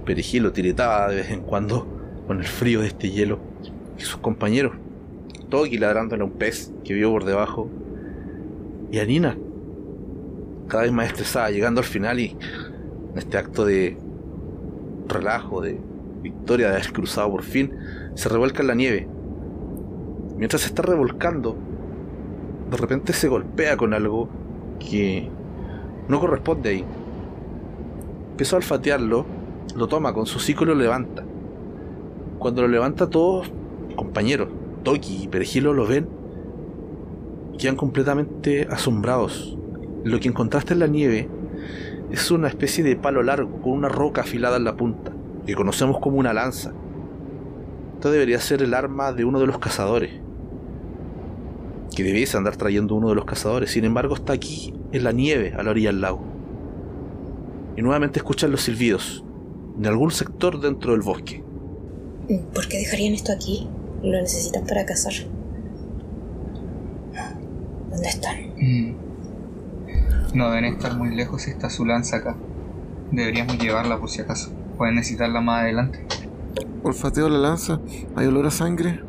Perejilo tiritaba de vez en cuando con el frío de este hielo. Y sus compañeros, Toki ladrándole a un pez que vio por debajo. Y a Nina, cada vez más estresada, llegando al final y en este acto de relajo, de victoria de haber cruzado por fin, se revuelca en la nieve. Mientras se está revolcando, de repente se golpea con algo que no corresponde ahí. Empieza a olfatearlo, lo toma con su hocico y lo levanta. Cuando lo levanta todos, compañeros, Toki y Perejilo lo ven quedan completamente asombrados. Lo que encontraste en la nieve es una especie de palo largo con una roca afilada en la punta que conocemos como una lanza. Esto debería ser el arma de uno de los cazadores. Que debiese andar trayendo uno de los cazadores. Sin embargo, está aquí, en la nieve, a la orilla del lago. Y nuevamente escuchan los silbidos de algún sector dentro del bosque. Mm, ¿Por qué dejarían esto aquí? Lo necesitan para cazar. ¿Dónde están? Mm. No deben estar muy lejos si está su lanza acá. Deberíamos llevarla por si acaso. Pueden necesitarla más adelante. Olfateo la lanza. ¿Hay olor a sangre?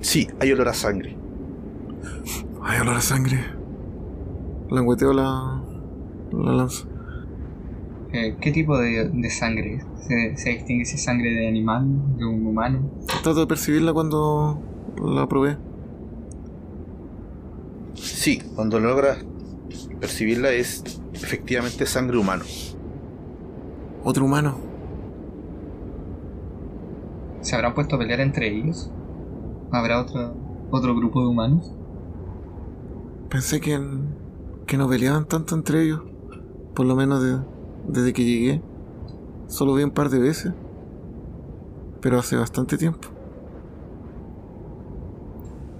Sí, hay olor a sangre. Hay olor a sangre. Langueteo la, la lanza. Eh, ¿Qué tipo de, de sangre? es? ¿Se, ¿Se distingue si es sangre de animal, de un humano? Trato de percibirla cuando la probé. Sí, cuando logras percibirla es efectivamente sangre humano. Otro humano. ¿Se habrán puesto a pelear entre ellos? ¿Habrá otro, otro grupo de humanos? Pensé que, que no peleaban tanto entre ellos. Por lo menos de, desde que llegué. Solo vi un par de veces. Pero hace bastante tiempo.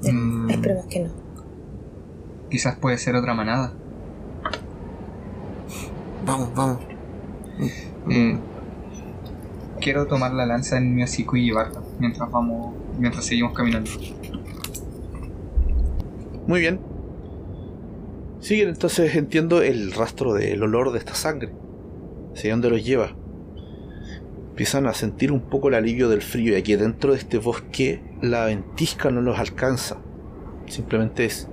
Mm, Esperemos que no. quizás puede ser otra manada. Vamos, vamos. Eh, quiero tomar la lanza en mi hocico y llevarla mientras vamos, mientras seguimos caminando. Muy bien. Siguen entonces, entiendo, el rastro del olor de esta sangre. Hacia dónde los lleva. Empiezan a sentir un poco el alivio del frío y aquí dentro de este bosque la ventisca no los alcanza. Simplemente es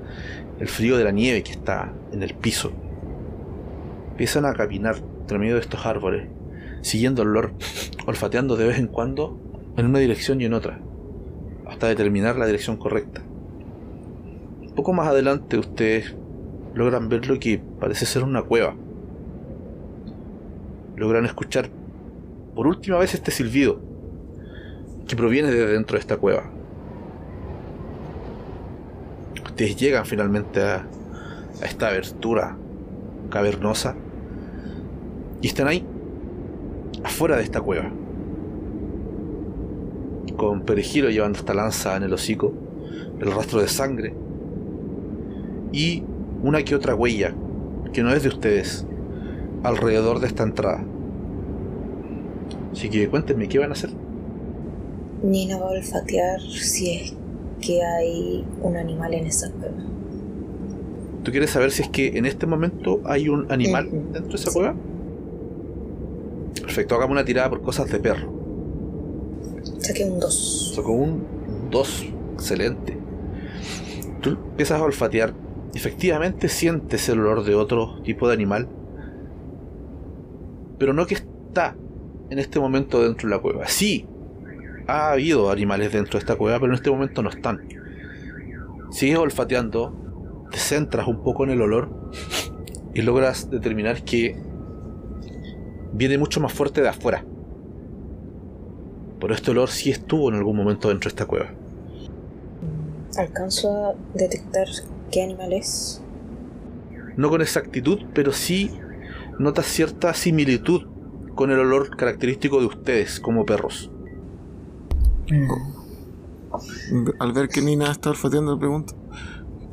el frío de la nieve que está en el piso. Empiezan a caminar entre medio de estos árboles, siguiendo el olor, olfateando de vez en cuando en una dirección y en otra, hasta determinar la dirección correcta. Un poco más adelante ustedes logran ver lo que parece ser una cueva. Logran escuchar por última vez este silbido que proviene de dentro de esta cueva. Ustedes llegan finalmente a, a esta abertura cavernosa y están ahí, afuera de esta cueva. Con Perejilo llevando esta lanza en el hocico, el rastro de sangre y una que otra huella que no es de ustedes alrededor de esta entrada. Así que cuéntenme, ¿qué van a hacer? Nina va a olfatear si es que hay un animal en esa cueva. ¿Tú quieres saber si es que en este momento hay un animal Ujú. dentro de esa Sí. cueva? Perfecto, hagamos una tirada por cosas de perro. Saqué un 2. Sacó un 2. Excelente. Tú empiezas a olfatear. Efectivamente sientes el olor de otro tipo de animal. Pero no que está en este momento dentro de la cueva. Sí, ha habido animales dentro de esta cueva, pero en este momento no están. Sigues olfateando, te centras un poco en el olor y logras determinar que viene mucho más fuerte de afuera. Pero este olor sí estuvo en algún momento dentro de esta cueva. Alcanzo a detectar qué animal es. No con exactitud, pero sí notas cierta similitud con el olor característico de ustedes como perros. Eh, Al ver que Nina está olfateando, le pregunto: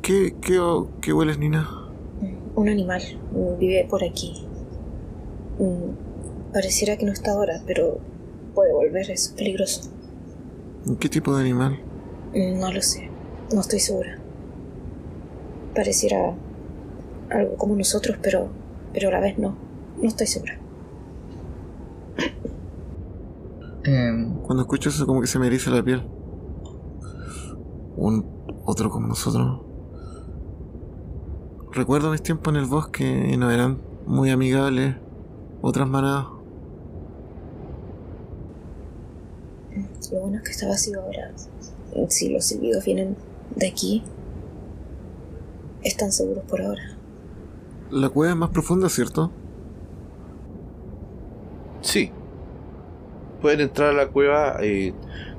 ¿Qué, qué, qué hueles, Nina? Un animal. Vive por aquí. Mm, Pareciera que no está ahora, pero puede volver. Es peligroso. ¿Qué tipo de animal? Mm, No lo sé. No estoy segura. Pareciera algo como nosotros, pero, pero a la vez no. No estoy segura. eh, Cuando escucho eso, como que se me eriza la piel. Un otro como nosotros. Recuerdo mis tiempos en el bosque y no eran muy amigables. Otras manadas. Lo bueno es que está vacío ahora. Si los silbidos vienen de aquí, están seguros por ahora. La cueva es más profunda, ¿cierto? Sí. Pueden entrar a la cueva, eh,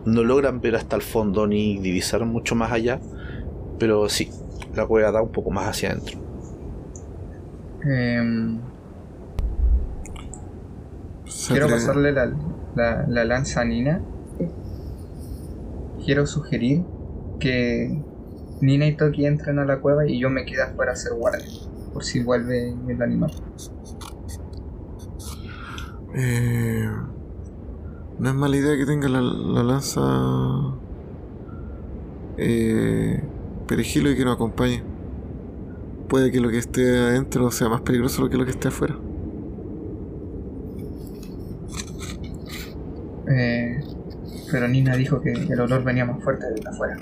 no logran ver hasta el fondo ni divisar mucho más allá, pero sí, la cueva da un poco más hacia adentro. eh, quiero pasarle la, la, la lanza a Nina. Quiero sugerir que Nina y Toki entren a la cueva y yo me quede afuera a hacer guardia. Por si vuelve el animal. Eh, no es mala idea que tenga la, la lanza eh, perejilo y que nos acompañe. Puede que lo que esté adentro sea más peligroso que lo que esté afuera. Eh, pero Nina dijo que el olor venía más fuerte desde afuera.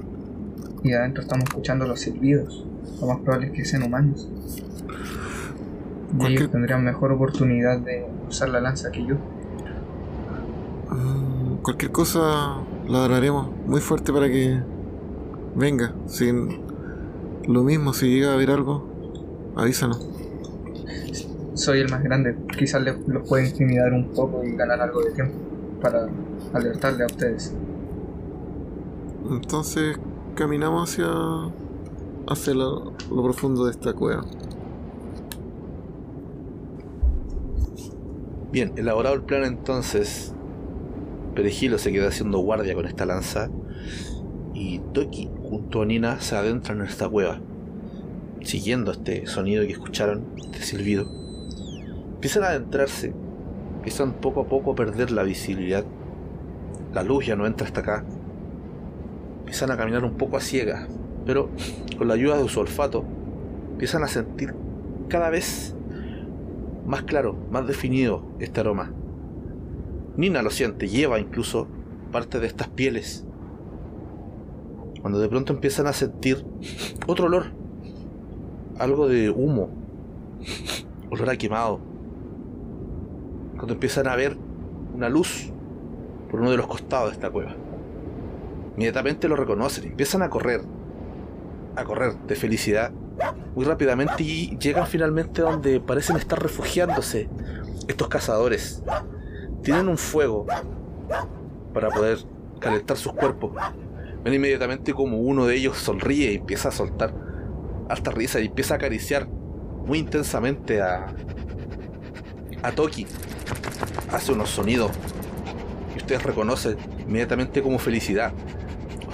Y de adentro estamos escuchando los silbidos. Lo más probable es que sean humanos. Y ellos tendrían mejor oportunidad de usar la lanza que yo. Mm, cualquier cosa ladraremos muy fuerte para que venga. Sin lo mismo, si llega a haber algo, avísanos. Soy el más grande. Quizás le- los pueda intimidar un poco y ganar algo de tiempo para alertarle a ustedes. Entonces caminamos hacia, hacia lo, lo profundo de esta cueva. Bien, elaborado el plan entonces, Perejilo se queda haciendo guardia con esta lanza y Toki junto a Nina se adentran en esta cueva, siguiendo este sonido que escucharon, este silbido. Empiezan a adentrarse, empiezan poco a poco a perder la visibilidad. La luz ya no entra hasta acá. Empiezan a caminar un poco a ciegas, pero con la ayuda de su olfato empiezan a sentir cada vez más claro, más definido este aroma. Nina lo siente, lleva incluso parte de estas pieles. Cuando de pronto empiezan a sentir otro olor, algo de humo, olor a quemado. Cuando empiezan a ver una luz por uno de los costados de esta cueva. Inmediatamente lo reconocen, empiezan a correr, a correr de felicidad muy rápidamente y llegan finalmente donde parecen estar refugiándose estos cazadores. Tienen un fuego para poder calentar sus cuerpos. Ven inmediatamente como uno de ellos sonríe y empieza a soltar alta risa y empieza a acariciar muy intensamente a, a Toki. Hace unos sonidos y ustedes reconocen inmediatamente como felicidad.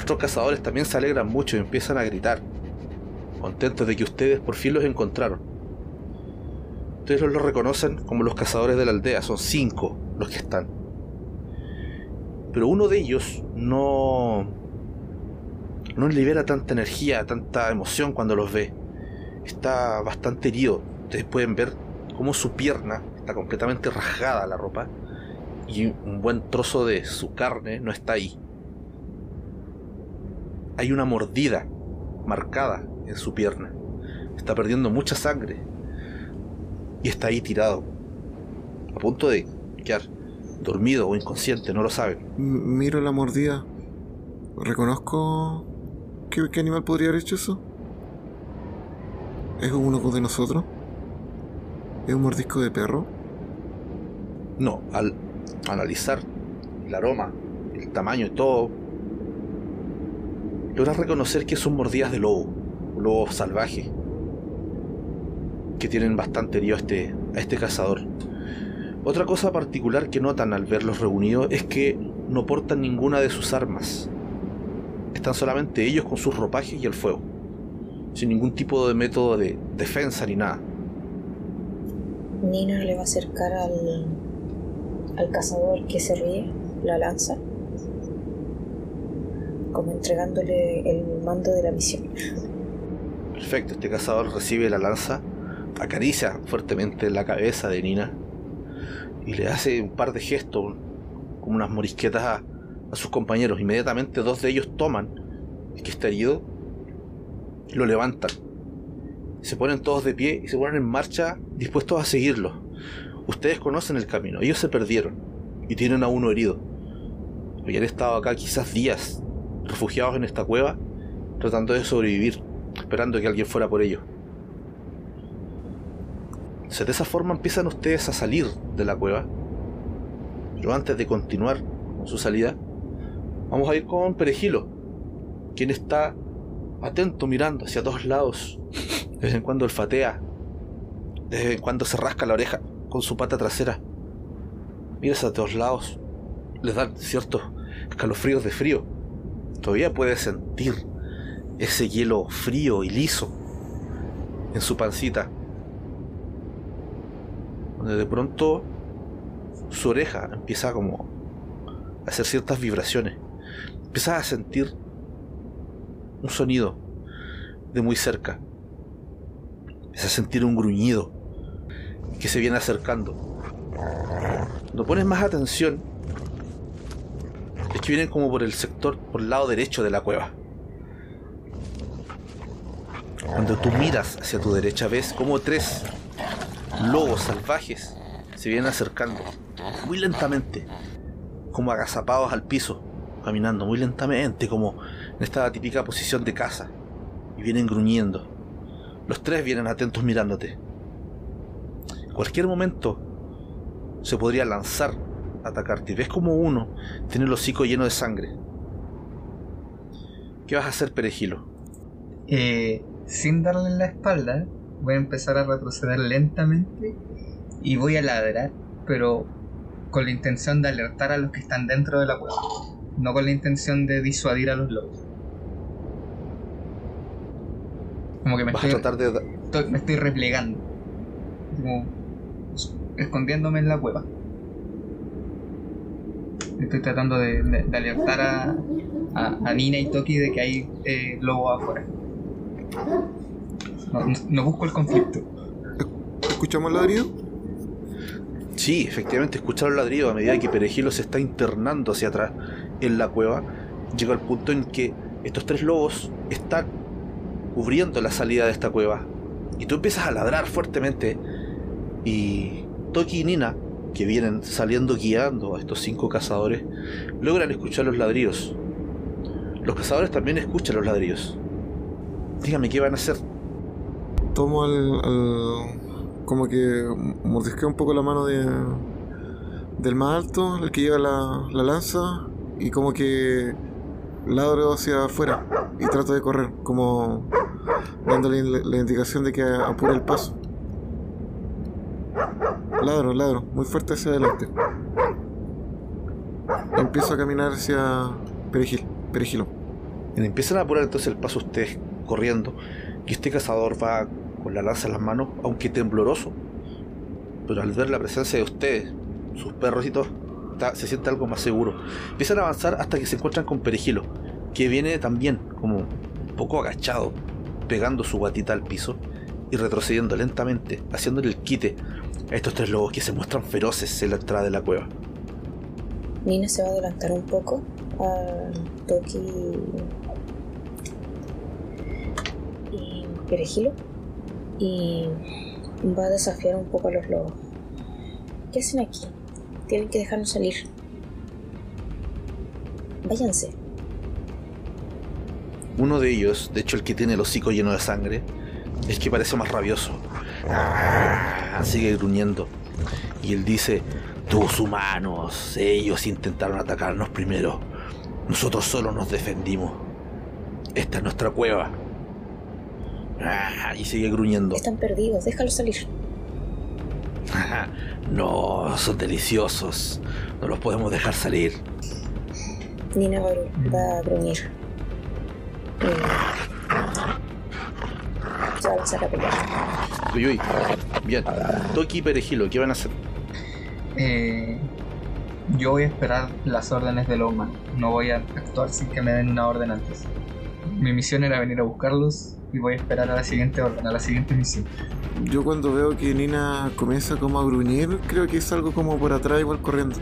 Otros cazadores también se alegran mucho y empiezan a gritar contentos de que ustedes por fin los encontraron. Ustedes los reconocen como los cazadores de la aldea, son cinco los que están. Pero uno de ellos no no libera tanta energía, tanta emoción cuando los ve. Está bastante herido. Ustedes pueden ver cómo su pierna está completamente rasgada la ropa y un buen trozo de su carne no está ahí. Hay una mordida marcada en su pierna. Está perdiendo mucha sangre. Y está ahí tirado. A punto de quedar dormido o inconsciente, no lo saben. Miro la mordida. Reconozco... ¿Qué, ¿Qué, animal podría haber hecho eso? ¿Es uno de nosotros? ¿Es un mordisco de perro? No, al analizar el aroma, el tamaño y todo, logras reconocer que son mordidas de lobo lobos salvajes que tienen bastante herido a este, a este cazador. Otra cosa particular que notan al verlos reunidos es que no portan ninguna de sus armas. Están solamente ellos con sus ropajes y el fuego, sin ningún tipo de método de defensa ni nada. Nina le va a acercar al, al cazador que se ríe la lanza, como entregándole el mando de la misión. Perfecto, este cazador recibe la lanza, acaricia fuertemente la cabeza de Nina y le hace un par de gestos, como unas morisquetas a, sus compañeros. Inmediatamente dos de ellos toman el que está herido y lo levantan. Se ponen todos de pie y se ponen en marcha dispuestos a seguirlo. Ustedes conocen el camino, ellos se perdieron y tienen a uno herido. Habían estado acá quizás días, refugiados en esta cueva, tratando de sobrevivir esperando que alguien fuera por ellos. de esa forma empiezan ustedes a salir de la cueva. Pero antes de continuar con su salida, vamos a ir con Perejilo, quien está atento mirando hacia todos lados. De vez en cuando olfatea, de vez en cuando se rasca la oreja con su pata trasera. Mira hacia todos lados, les da ciertos escalofríos de frío. Todavía puede sentir ese hielo frío y liso en su pancita, donde de pronto su oreja empieza como a hacer ciertas vibraciones, empieza a sentir un sonido de muy cerca, empieza a sentir un gruñido que se viene acercando. Cuando pones más atención, es vienen como por el sector, por el lado derecho de la cueva. Cuando tú miras hacia tu derecha ves como tres lobos salvajes se vienen acercando muy lentamente, como agazapados al piso, caminando muy lentamente, como en esta típica posición de caza, y vienen gruñendo. Los tres vienen atentos mirándote. En cualquier momento se podría lanzar atacarte. Ves como uno tiene el hocico lleno de sangre. ¿Qué vas a hacer, Perejilo? Eh, sin darle la espalda, voy a empezar a retroceder lentamente y voy a ladrar pero con la intención de alertar a los que están dentro de la cueva, no con la intención de disuadir a los lobos. Como que me Vas a estoy, tratar de. estoy- me estoy replegando, como escondiéndome en la cueva. Estoy tratando de, de- de alertar a, a, a Nina y Toki de que hay eh, lobos afuera. No, no- no busco el conflicto. ¿Escuchamos el ladrido? Sí, efectivamente, escuchar el ladrido a medida que Perejilo se está internando hacia atrás en la cueva. Llega al punto en que estos tres lobos están cubriendo la salida de esta cueva. Y tú empiezas a ladrar fuertemente. Y Toki y Nina, que vienen saliendo guiando a estos cinco cazadores, logran escuchar los ladridos. Los cazadores también escuchan los ladridos. Dígame qué van a hacer. Tomo al- como que mordisqueo un poco la mano de del más alto, el que lleva la, la lanza, y como que ladro hacia afuera y trato de correr, como dándole la, la indicación de que apure el paso. Ladro, ladro, muy fuerte hacia adelante. Empiezo a caminar hacia Perejil, Perejilo. Empiezan a apurar entonces el paso ustedes corriendo. Y este cazador va con la lanza en las manos, aunque tembloroso. Pero al ver la presencia de ustedes, sus perros y todo, se siente algo más seguro. Empiezan a avanzar hasta que se encuentran con Perejilo, que viene también como un poco agachado, pegando su guatita al piso y retrocediendo lentamente, haciéndole el quite estos tres lobos que se muestran feroces en la entrada de la cueva. Nina se va a adelantar un poco a Toki y Perejilo y va a desafiar un poco a los lobos. ¿Qué hacen aquí? Tienen que dejarnos salir. Váyanse. Uno de ellos, de hecho el que tiene el hocico lleno de sangre, es que parece más rabioso. Ah, sigue gruñendo. Y él dice, tus humanos, ellos intentaron atacarnos primero. Nosotros solo nos defendimos. Esta es nuestra cueva. Ah, y sigue gruñendo. Están perdidos, déjalos salir. No, son deliciosos. No los podemos dejar salir. Nina va, a gru- va a gruñir. Se pelear. Uy, uy. Bien. Toki y Perejilo, ¿qué van a hacer? Eh, yo voy a esperar las órdenes de Lowman. No voy a actuar sin que me den una orden antes. Mi misión era venir a buscarlos y voy a esperar a la siguiente orden, a la siguiente misión. Yo cuando veo que Nina comienza como a gruñir, creo que es algo como por atrás igual corriendo.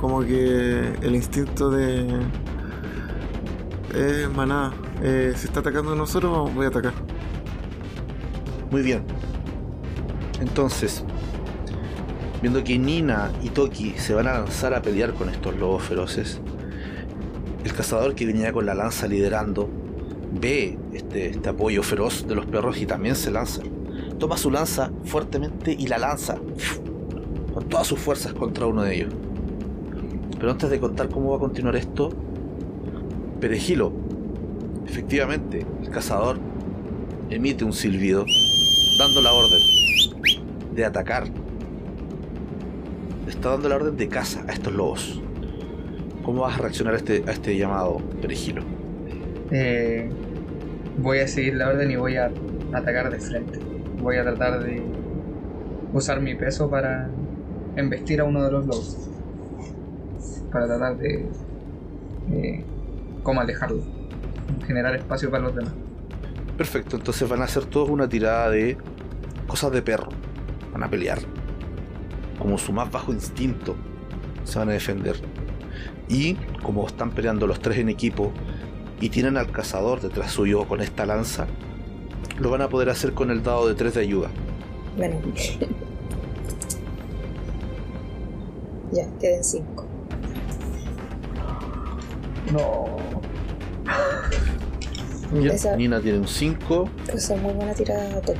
Como que el instinto de... Eh, maná, eh, se está atacando a nosotros, voy a atacar. Muy bien. Entonces, viendo que Nina y Toki se van a lanzar a pelear con estos lobos feroces, el cazador que venía con la lanza liderando ve este, este apoyo feroz de los perros y también se lanza. Toma su lanza fuertemente y la lanza con todas sus fuerzas contra uno de ellos. Pero antes de contar cómo va a continuar esto, Perejilo, efectivamente, el cazador emite un silbido dando la orden de atacar. Está dando la orden de caza a estos lobos. ¿Cómo vas a reaccionar a este, a este llamado, Perejilo? Eh, voy a seguir la orden y voy a atacar de frente. Voy a tratar de usar mi peso para embestir a uno de los lobos. Para tratar de... cómo alejarlo. Generar espacio para los demás. Perfecto, entonces van a hacer todos una tirada de cosas de perro. Van a pelear. Como su más bajo instinto. Se van a defender. Y como están peleando los tres en equipo y tienen al cazador detrás suyo con esta lanza, lo van a poder hacer con el dado de 3 de ayuda. Bueno. ya, queden cinco. No. Ya, Esa- Nina tiene un 5. Esa es muy buena tirada, Toki.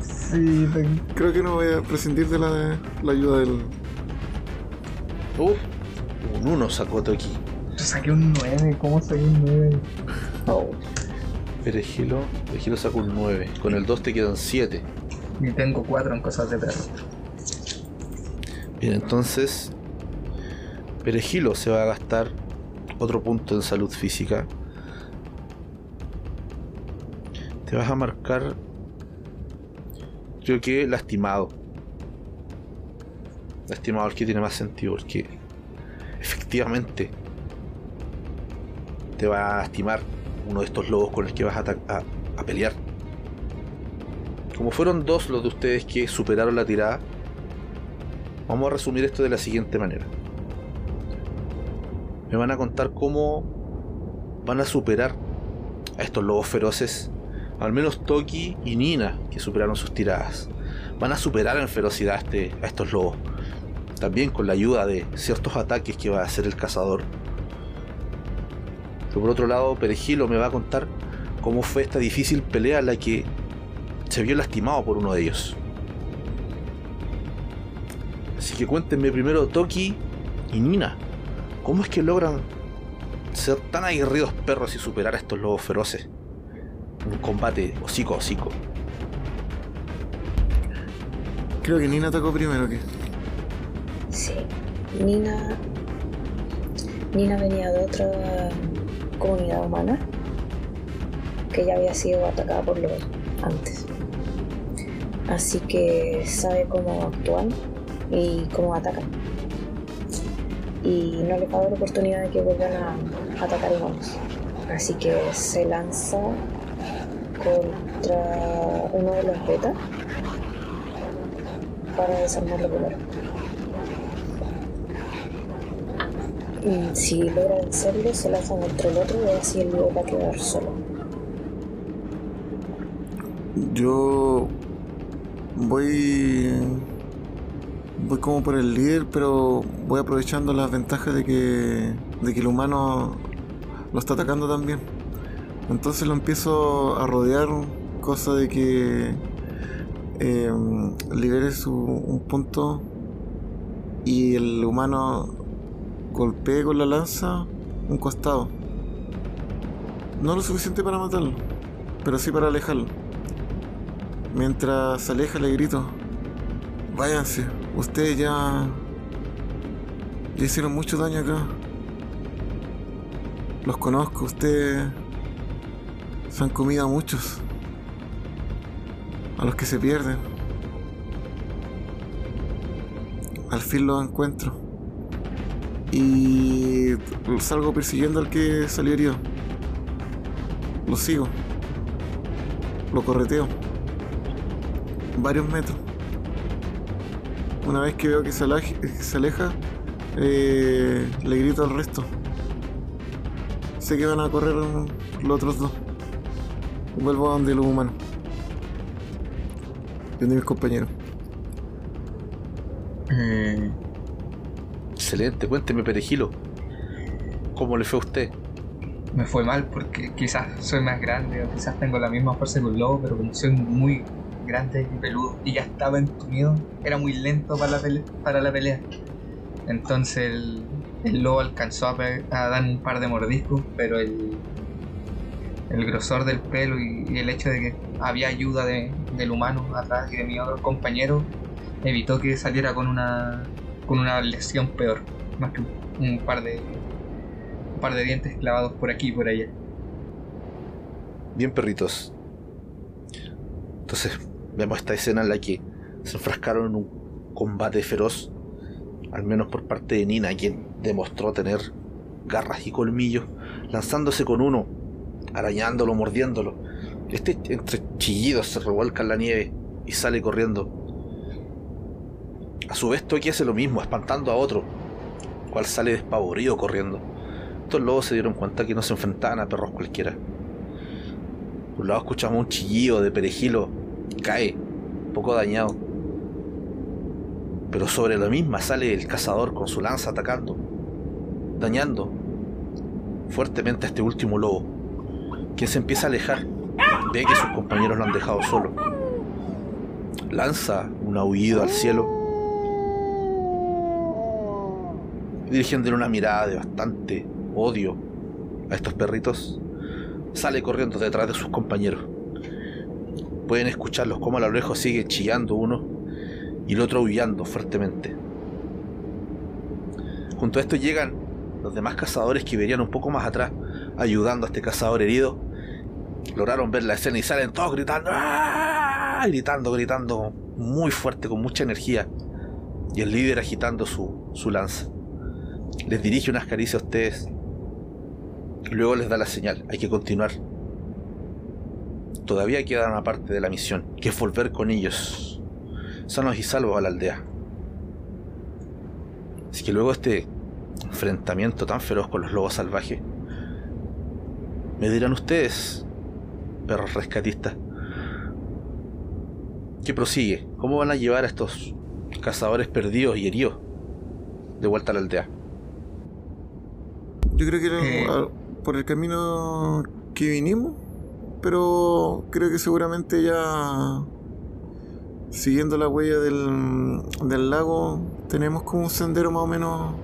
Sí, Creo que no voy a prescindir de la, la ayuda del... Uf, un 1 sacó Toki. saqué un 9. ¿Cómo saqué un 9? Oh, Perejilo, Perejilo sacó un 9. Con el 2 te quedan 7. Y tengo 4 en cosas de perro. Bien, entonces Perejilo se va a gastar otro punto en salud física. Te vas a marcar, creo que lastimado. Lastimado el que tiene más sentido, porque efectivamente te va a lastimar uno de estos lobos con el que vas a pelear. Como fueron dos los de ustedes que superaron la tirada, vamos a resumir esto de la siguiente manera. Me van a contar cómo van a superar a estos lobos feroces. Al menos Toki y Nina, que superaron sus tiradas. Van a superar en ferocidad a, este, a estos lobos. También con la ayuda de ciertos ataques que va a hacer el cazador. Pero por otro lado, Perejilo me va a contar cómo fue esta difícil pelea la que se vio lastimado por uno de ellos. Así que cuéntenme primero Toki y Nina. ¿Cómo es que logran ser tan aguerridos perros y superar a estos lobos feroces? Un combate hocico a hocico. Creo que Nina atacó primero que. Sí. Nina. Nina venía de otra comunidad humana que ya había sido atacada por lobos antes. Así que sabe cómo actúan y cómo atacan. Y no le va a dar oportunidad de que vuelvan a atacar humanos. Así que se lanza contra uno de los beta para desarmarlo primero. Y si logra vencerlo, se lanza contra el otro y así el luego va a quedar solo. Yo voy voy como por el líder, pero voy aprovechando las ventajas de que de que el humano lo está atacando también. Entonces lo empiezo a rodear, cosa de que eh, libere su, un punto y el humano golpee con la lanza un costado. No lo suficiente para matarlo, pero sí para alejarlo. Mientras se aleja le grito, váyanse, ustedes ya, ya hicieron mucho daño acá. Los conozco, ustedes se han comido a muchos. A los que se pierden. Al fin los encuentro. Y salgo persiguiendo al que salió herido. Lo sigo. Lo correteo. Varios metros. Una vez que veo que se aleja, eh, le grito al resto. Sé que van a correr los otros dos. Vuelvo a donde los humanos. Donde mis compañeros. Mm, Excelente, cuénteme, Perejilo. ¿Cómo le fue a usted? me fue mal porque quizás soy más grande o quizás tengo la misma fuerza que un lobo, pero como soy muy grande y peludo y ya estaba entumido, era muy lento para la pelea. Para la pelea. Entonces el, el lobo alcanzó a, dar un par de mordiscos, pero el, el grosor del pelo y, el hecho de que había ayuda de- del humano atrás y de mi otro compañero evitó que saliera con una con una lesión peor, más que un, un par de un par de dientes clavados por aquí y por allá. Bien, perritos. Entonces, vemos esta escena en la que se enfrascaron en un combate feroz, al menos por parte de Nina, quien demostró tener garras y colmillos, lanzándose con uno, arañándolo, mordiéndolo. Este, entre chillidos, se revuelca en la nieve y sale corriendo. A su vez, Toki hace lo mismo, espantando a otro, cual sale despavorido corriendo. Estos lobos se dieron cuenta que no se enfrentaban a perros cualquiera. Por un lado escuchamos un chillido de perejilo cae, poco dañado. Pero sobre la misma sale el cazador con su lanza atacando, dañando fuertemente a este último lobo, quien se empieza a alejar, ve que sus compañeros lo han dejado solo. Lanza un aullido al cielo, dirigiéndole una mirada de bastante odio a estos perritos sale corriendo detrás de sus compañeros. Pueden escucharlos como a lo lejos sigue chillando uno y el otro aullando fuertemente. Junto a esto llegan los demás cazadores que venían un poco más atrás, ayudando a este cazador herido. Lograron ver la escena y salen todos gritando, ¡Ah! gritando, gritando muy fuerte, con mucha energía. Y el líder agitando su, su lanza. Les dirige unas caricias a ustedes. Luego les da la señal, hay que continuar. Todavía queda una parte de la misión, que es volver con ellos, sanos y salvos a la aldea. Así que luego este enfrentamiento tan feroz con los lobos salvajes, me dirán ustedes, perros rescatistas, ¿qué prosigue? ¿Cómo van a llevar a estos cazadores perdidos y heridos de vuelta a la aldea? Yo creo que era Eh. por el camino que vinimos, pero creo que seguramente ya siguiendo la huella del, del lago tenemos como un sendero más o menos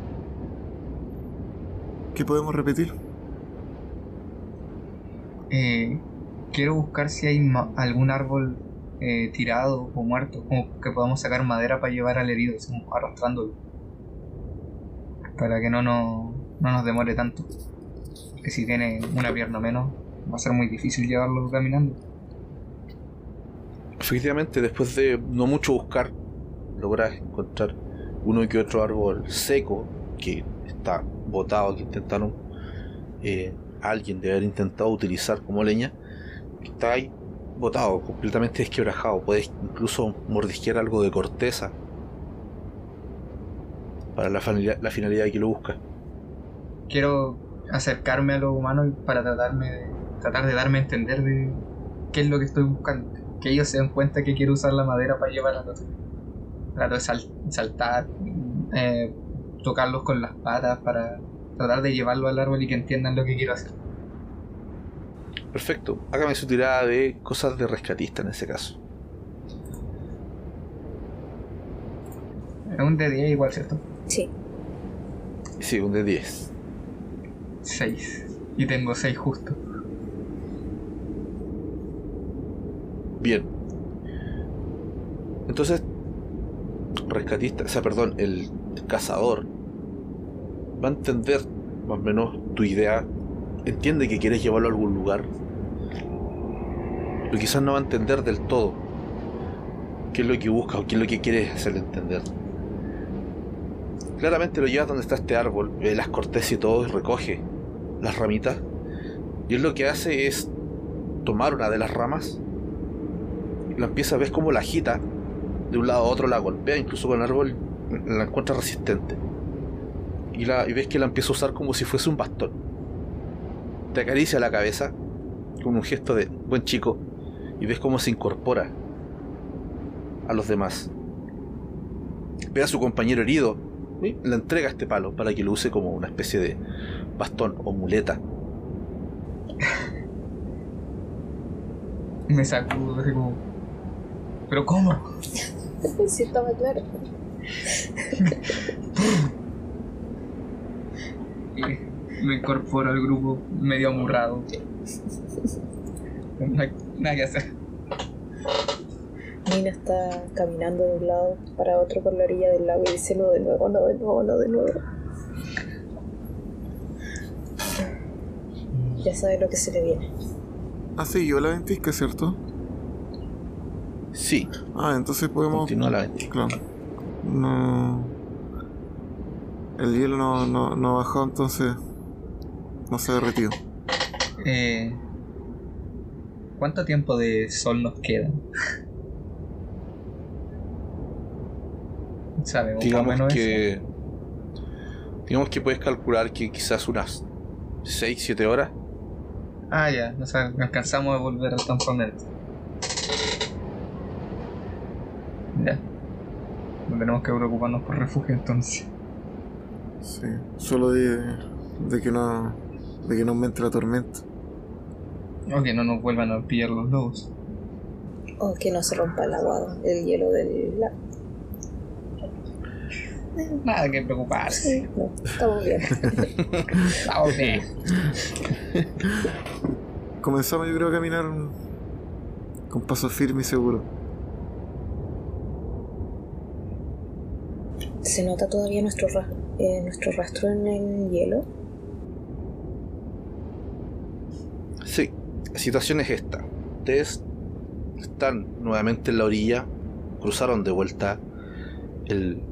que podemos repetir. Eh, quiero buscar si hay algún árbol eh, tirado o muerto, como que podamos sacar madera para llevar al herido, arrastrándolo. Para que no, no, no nos demore tanto. Que si tiene una pierna menos, va a ser muy difícil llevarlo caminando. Efectivamente, después de no mucho buscar, logras encontrar uno que otro árbol seco que está botado, que intentaron eh, alguien debe haber intentado utilizar como leña, está ahí botado, completamente desquebrajado. Puedes incluso mordisquear algo de corteza para la, la finalidad que lo busca. Quiero acercarme a los humanos para tratarme de, tratar de darme a entender de qué es lo que estoy buscando. Que ellos se den cuenta que quiero usar la madera para llevar al otro. Trato de sal- saltar, eh, tocarlos con las patas para tratar de llevarlo al árbol y que entiendan lo que quiero hacer. Perfecto, hágame su tirada de cosas de rescatista en ese caso. Es un de 10 igual, ¿cierto? Sí. Sí, un de 10. 6. Y tengo 6 justo. Bien. Entonces, rescatista, o sea, perdón, el cazador va a entender más o menos tu idea, entiende que quieres llevarlo a algún lugar, pero quizás no va a entender del todo qué es lo que busca o qué es lo que quieres hacerle entender. Claramente lo llevas donde está este árbol, ve las cortezas y todo y recoge las ramitas, y él lo que hace es tomar una de las ramas la empieza, ves como la agita de un lado a otro, la golpea, incluso con el árbol la encuentra resistente. Y, la, y ves que la empieza a usar como si fuese un bastón. Te acaricia la cabeza con un gesto de buen chico y ves cómo se incorpora a los demás. Ve a su compañero herido y le entrega este palo para que lo use como una especie de bastón o muleta. Me sacudo así como... ¿Pero cómo? Sí, estaba claro. Y me incorporo al grupo medio amurrado. Hay nada que hacer. Nina está caminando de un lado para otro por la orilla del lago y dice no de nuevo, no de nuevo, no de nuevo. Ya sabe lo que se le viene. Ah, sí, yo la ventisca, ¿cierto? Sí, Ah, entonces podemos... continúa la ventisca. Claro. No... El hielo no, no, no bajado, entonces no se ha derretido. Eh, ¿Cuánto tiempo de sol nos queda? Sabemos más o digamos menos eso. que digamos que puedes calcular que quizás unas 6 7 horas Ah, ya, sea, alcanzamos a volver al campamento. Ya. No tenemos que preocuparnos por refugio entonces. Sí. Solo de, de que no... De que no aumente la tormenta. O que no nos vuelvan a pillar los lobos. O que no se rompa el agua, el hielo del lago. Nada que preocuparse. Sí, no, estamos bien. Estamos bien. Comenzamos yo creo a caminar con paso firme y seguro. Se nota todavía nuestro rasgo. eh, nuestro rastro en el hielo? Sí, la situación es esta. Ustedes están nuevamente en la orilla, cruzaron de vuelta el,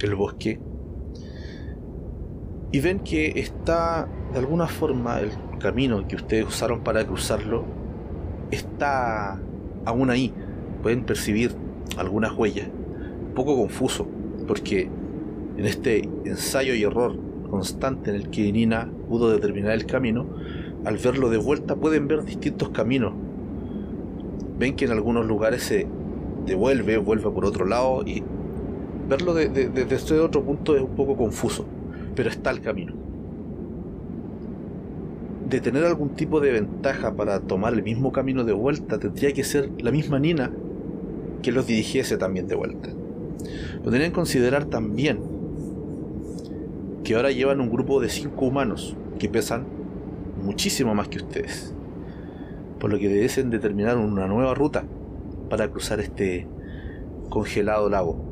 el bosque y ven que está de alguna forma el camino que ustedes usaron para cruzarlo está aún ahí. Pueden percibir algunas huellas. Un poco confuso, porque en este ensayo y error constante en el que Nina pudo determinar el camino, al verlo de vuelta pueden ver distintos caminos. Ven que en algunos lugares se devuelve, vuelve por otro lado y verlo desde este otro punto es un poco confuso, pero está el camino. De tener algún tipo de ventaja para tomar el mismo camino de vuelta, tendría que ser la misma Nina que los dirigiese también de vuelta. Podrían considerar también que ahora llevan un grupo de cinco humanos que pesan muchísimo más que ustedes. Por lo que deben determinar una nueva ruta para cruzar este congelado lago.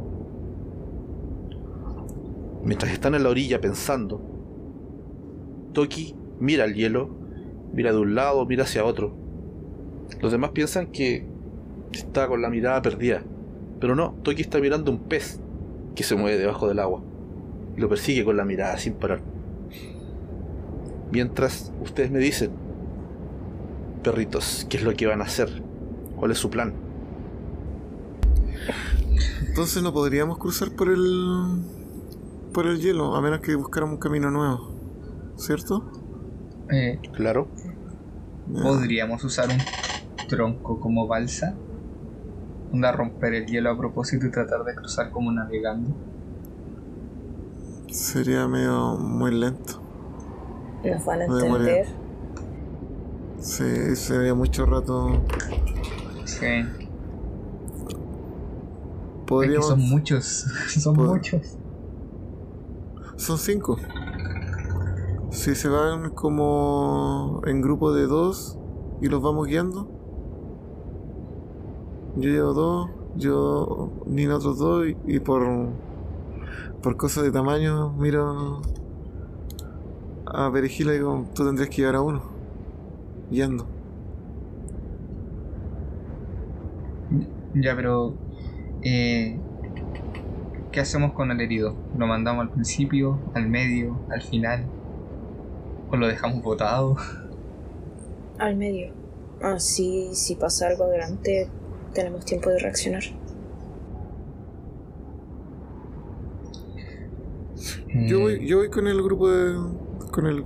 Mientras están en la orilla pensando, Toki mira el hielo, mira de un lado, mira hacia otro. Los demás piensan que está con la mirada perdida, pero no, Toki está mirando un pez que se mueve debajo del agua y lo persigue con la mirada sin parar. Mientras ustedes me dicen, perritos, ¿qué es lo que van a hacer? ¿Cuál es su plan? Entonces no podríamos cruzar por el por el hielo, a menos que buscáramos un camino nuevo, ¿cierto? Eh, Claro. ¿Podríamos usar un tronco como balsa? Onda romper el hielo a propósito y tratar de cruzar como navegando. Sería medio muy lento. Nos van a entender. Sí, sería mucho rato. Sí. Es que Podríamos. son muchos. son Pod- muchos. Son cinco. Si se van como en grupo de dos y los vamos guiando. Yo llevo dos, yo Nina otros dos y, y por por cosas de tamaño miro a Perejila y digo, tú tendrías que llevar a uno. Guiando. Ya, pero. Eh, ¿Qué hacemos con el herido? ¿Lo mandamos al principio, al medio, al final? ¿O lo dejamos botado? Al medio. Así, si pasa algo adelante, tenemos tiempo de reaccionar. Yo voy, yo voy con el grupo de. Con el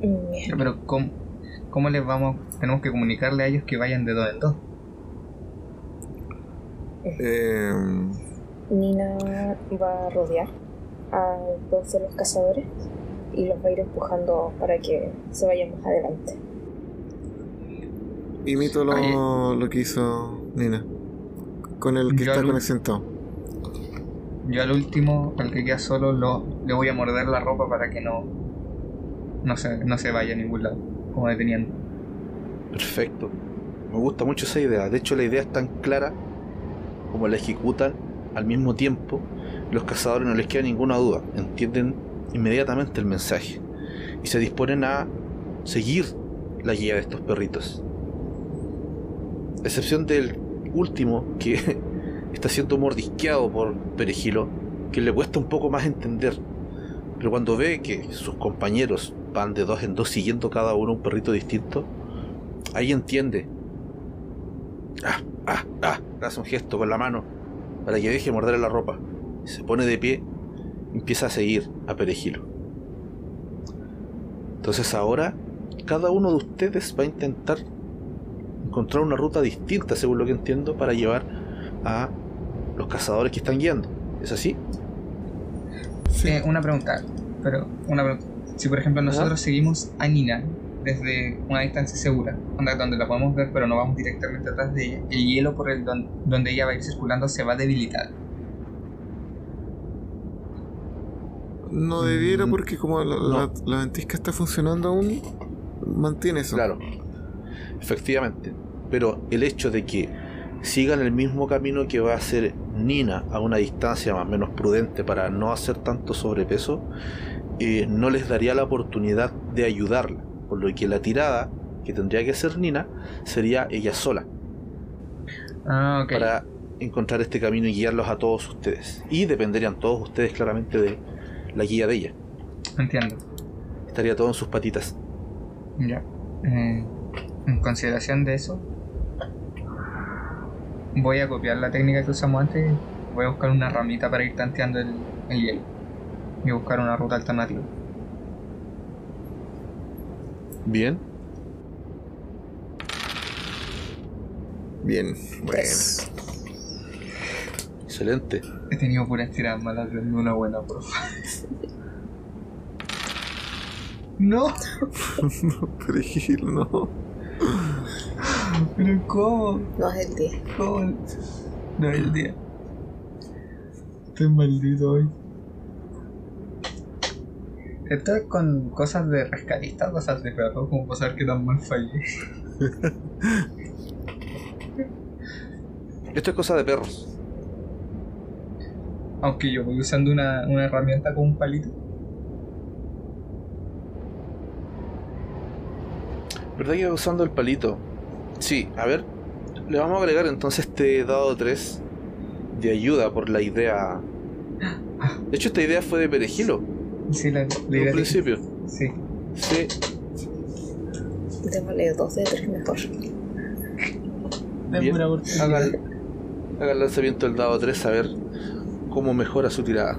Bien. Ya, Pero ¿cómo, ¿cómo les vamos? Tenemos que comunicarle a ellos que vayan de dos en dos. Eh, Nina va a rodear a dos de los cazadores y los va a ir empujando para que se vayan más adelante. imito lo, lo que hizo Nina. Con el que Yo está con. Yo al último, al que queda solo, lo, le voy a morder la ropa para que no, no, se, no se vaya a ningún lado, como deteniendo. Perfecto. Me gusta mucho esa idea. De hecho, la idea es tan clara como la ejecutan al mismo tiempo. Los cazadores no les queda ninguna duda. Entienden inmediatamente el mensaje. Y se disponen a seguir la guía de estos perritos. Excepción del último que está siendo mordisqueado por Perejilo, que le cuesta un poco más entender. Pero cuando ve que sus compañeros van de dos en dos siguiendo cada uno un perrito distinto, ahí entiende. Ah, ah, ah, hace un gesto con la mano para que deje morderle la ropa. Se pone de pie y empieza a seguir a Perejilo. Entonces ahora cada uno de ustedes va a intentar encontrar una ruta distinta, según lo que entiendo, para llevar a los cazadores que están guiando. ¿Es así? Sí. Eh, una pregunta, pero una pregunta. Si por ejemplo nosotros seguimos a Nina desde una distancia segura, donde la podemos ver pero no vamos directamente atrás de ella, el hielo por el don- donde ella va a ir circulando se va a debilitar. No debiera Mm, porque como la, no. la- la ventisca está funcionando aún, mantiene eso. Claro, efectivamente. Pero el hecho de que sigan el mismo camino que va a hacer Nina a una distancia más o menos prudente para no hacer tanto sobrepeso, eh, no les daría la oportunidad de ayudarla. Por lo que la tirada que tendría que hacer Nina sería ella sola Ah, ok. para encontrar este camino y guiarlos a todos ustedes. Y dependerían todos ustedes claramente de la guía de ella. Entiendo. Estaría todo en sus patitas. Ya. Eh, en consideración de eso, voy a copiar la técnica que usamos antes. Voy a buscar una ramita para ir tanteando el, el hielo. Y buscar una ruta alternativa. Bien. Bien, bueno. Excelente. He tenido puras tiradas malas de una buena profa. no, Perejil, no. Pero ¿cómo? No es el 10. ¿Cómo? No es el día. Estoy maldito hoy. Esto es con cosas de rescatista, cosas de perro, como para saber qué tan mal fallé. Esto es cosa de perros. Aunque yo voy usando una, una herramienta con un palito. ¿Verdad que usando el palito? Sí, a ver. Le vamos a agregar entonces este dado 3 de ayuda por la idea. De hecho, esta idea fue de Perejilo, Sí, la, la idea principio. Sí. Sí, Démosle dos de tres mejor. Dame Bien. haga el, haga el lanzamiento del dado 3 a ver cómo mejora su tirada.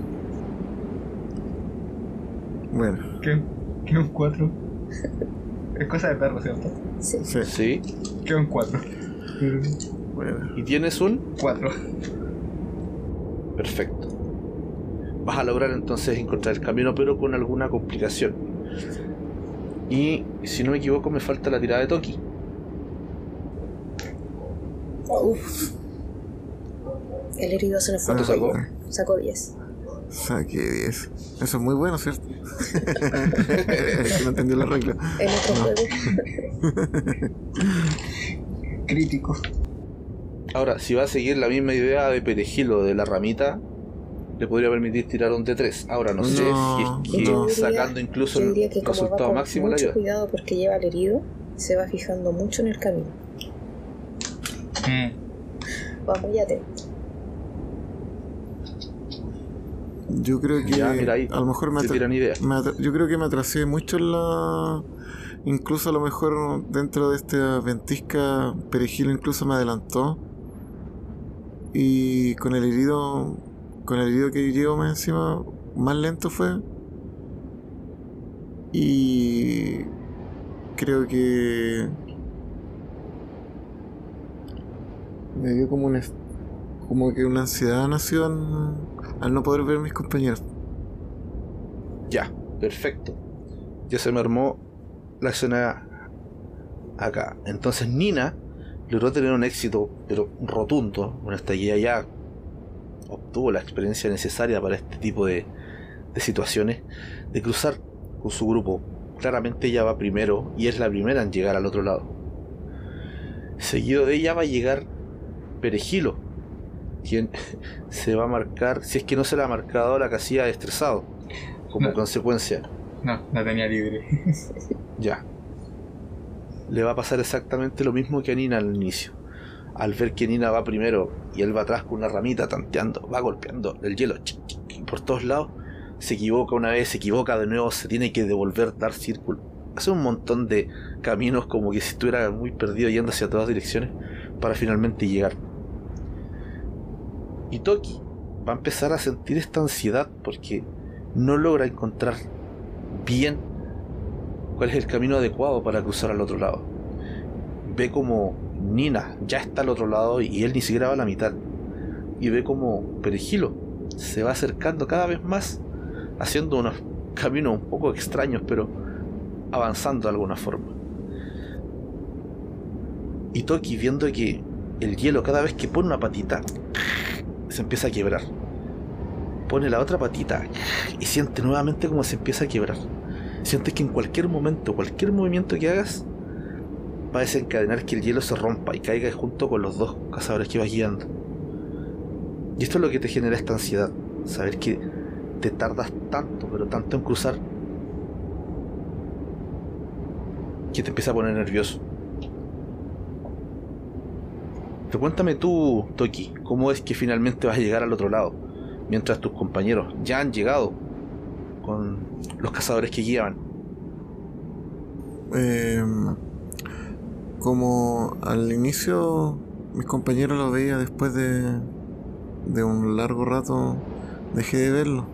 Bueno, ¿Qué? ¿Qué un 4? Es cosa de perro, ¿cierto? Sí. sí, Sí, ¿Qué un 4? bueno. y tienes un 4. Perfecto. Vas a lograr entonces encontrar el camino, pero con alguna complicación. Y si no me equivoco, me falta la tirada de Toki. Uf. El herido se nos fue. ¿Cuánto sacó? Sacó 10. Saqué 10. Eso es muy bueno, ¿cierto? Es que no entendió la regla. En otro juego. Crítico. Ahora, si va a seguir la misma idea de perejilo de la ramita, le podría permitir tirar un D3. Ahora no, sé si es que no. sacando incluso el resultado máximo mucho ayuda. cuidado porque lleva el herido, se va fijando mucho en el camino. Mm. Va muy atento. Yo creo que Ya, mira ahí, a lo mejor me, me yo creo que me atrasé mucho en la incluso a lo mejor dentro de esta ventisca Perejil incluso me adelantó. Y con el herido con el herido que llevo más encima más lento fue. Y creo que me dio como una como que una ansiedad nació en- al no poder ver a mis compañeros Ya, perfecto. Ya se me armó la escena acá. Entonces Nina logró tener un éxito, pero rotundo, con esta guía ya obtuvo la experiencia necesaria para este tipo de, de situaciones, de cruzar con su grupo. Claramente ella va primero y es la primera en llegar al otro lado. Seguido de ella va a llegar Perejilo, quien se va a marcar, si es que no se la ha marcado, la casilla de estresado, como No. consecuencia. No, la tenía libre. Ya. Le va a pasar exactamente lo mismo que a Nina al inicio. Al ver que Nina va primero y él va atrás con una ramita tanteando, va golpeando el hielo por todos lados, se equivoca una vez, se equivoca de nuevo, se tiene que devolver, dar círculo. Hace un montón de caminos como que si estuviera muy perdido yendo hacia todas direcciones para finalmente llegar. Y Toki va a empezar a sentir esta ansiedad porque no logra encontrar bien cuál es el camino adecuado para cruzar al otro lado. Ve como Nina ya está al otro lado y él ni siquiera va a la mitad. Y ve como Perejilo se va acercando cada vez más, haciendo unos caminos un poco extraños, pero avanzando de alguna forma. Y Toki viendo que el hielo cada vez que pone una patita se empieza a quebrar. Pone la otra patita y siente nuevamente como se empieza a quebrar. Sientes que en cualquier momento, cualquier movimiento que hagas, va a desencadenar que el hielo se rompa y caiga junto con los dos cazadores que vas guiando. Y esto es lo que te genera esta ansiedad, saber que te tardas tanto, pero tanto en cruzar, que te empieza a poner nervioso. Cuéntame tú, Toki, ¿cómo es que finalmente vas a llegar al otro lado? Mientras tus compañeros ya han llegado con los cazadores que guiaban. Eh, como al inicio mis compañeros lo veía después de, de un largo rato dejé de verlo.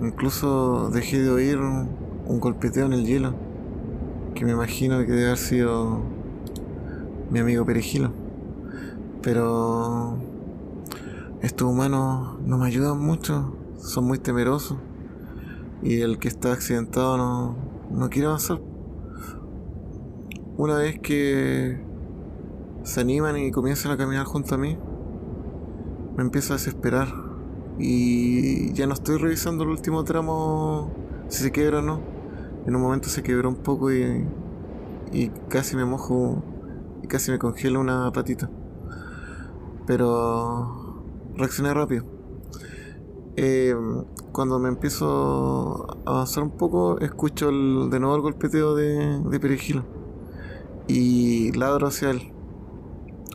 Incluso dejé de oír un, un golpeteo en el hielo, que me imagino que debe haber sido mi amigo Perejilo. Pero estos humanos no me ayudan mucho, son muy temerosos. Y el que está accidentado no, no quiere avanzar. Una vez que se animan y comienzan a caminar junto a mí, me empiezo a desesperar. Y ya no estoy revisando el último tramo, si se quiebra o no. En un momento se quebró un poco y, y casi me mojo y casi me congela una patita. Pero reaccioné rápido. Eh, cuando me empiezo a avanzar un poco, escucho de nuevo el golpeteo de, de. Y ladro hacia él.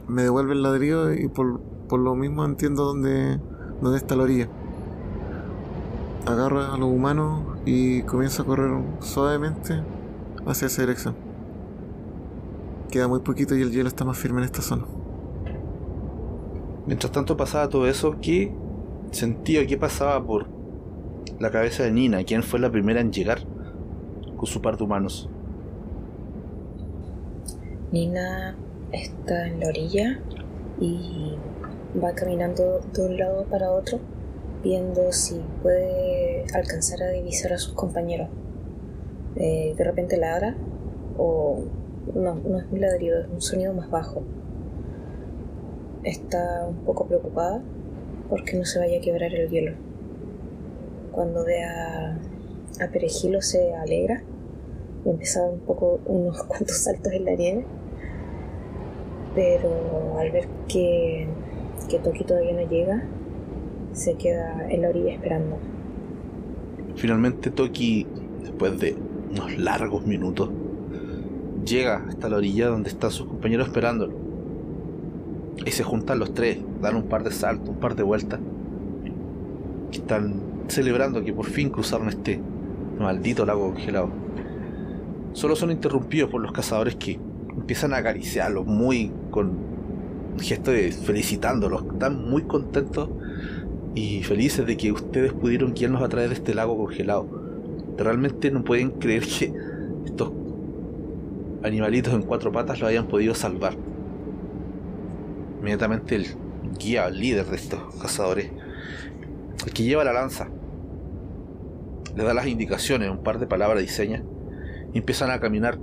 Me devuelve el ladrillo y por, por lo mismo entiendo dónde, dónde está la orilla. Agarro a los humanos y comienzo a correr suavemente hacia esa dirección. Queda muy poquito y el hielo está más firme en esta zona. Mientras tanto pasaba todo eso, ¿qué sentía, qué pasaba por la cabeza de Nina? ¿Quién fue la primera en llegar con su par de humanos? Nina está en la orilla y va caminando de un lado para otro, viendo si puede alcanzar a divisar a sus compañeros. Eh, de repente ladra, o no, no es un ladrido, es un sonido más bajo. Está un poco preocupada porque no se vaya a quebrar el hielo. Cuando ve a, a Perejilo se alegra y empieza un poco unos cuantos saltos en la nieve pero al ver que, que Toki todavía no llega, se queda en la orilla esperando. Finalmente Toki, después de unos largos minutos, llega hasta la orilla donde están sus compañeros esperándolo. Y se juntan los tres, dan un par de saltos, un par de vueltas. Están celebrando que por fin cruzaron este maldito lago congelado. Solo son interrumpidos por los cazadores que empiezan a acariciarlos muy con gesto de felicitándolos. Están muy contentos y felices de que ustedes pudieron guiarnos a través de este lago congelado. Realmente no pueden creer que estos animalitos en cuatro patas lo hayan podido salvar. Inmediatamente el guía, el líder de estos cazadores, el que lleva la lanza, le da las indicaciones, un par de palabras y señas, y empiezan a caminar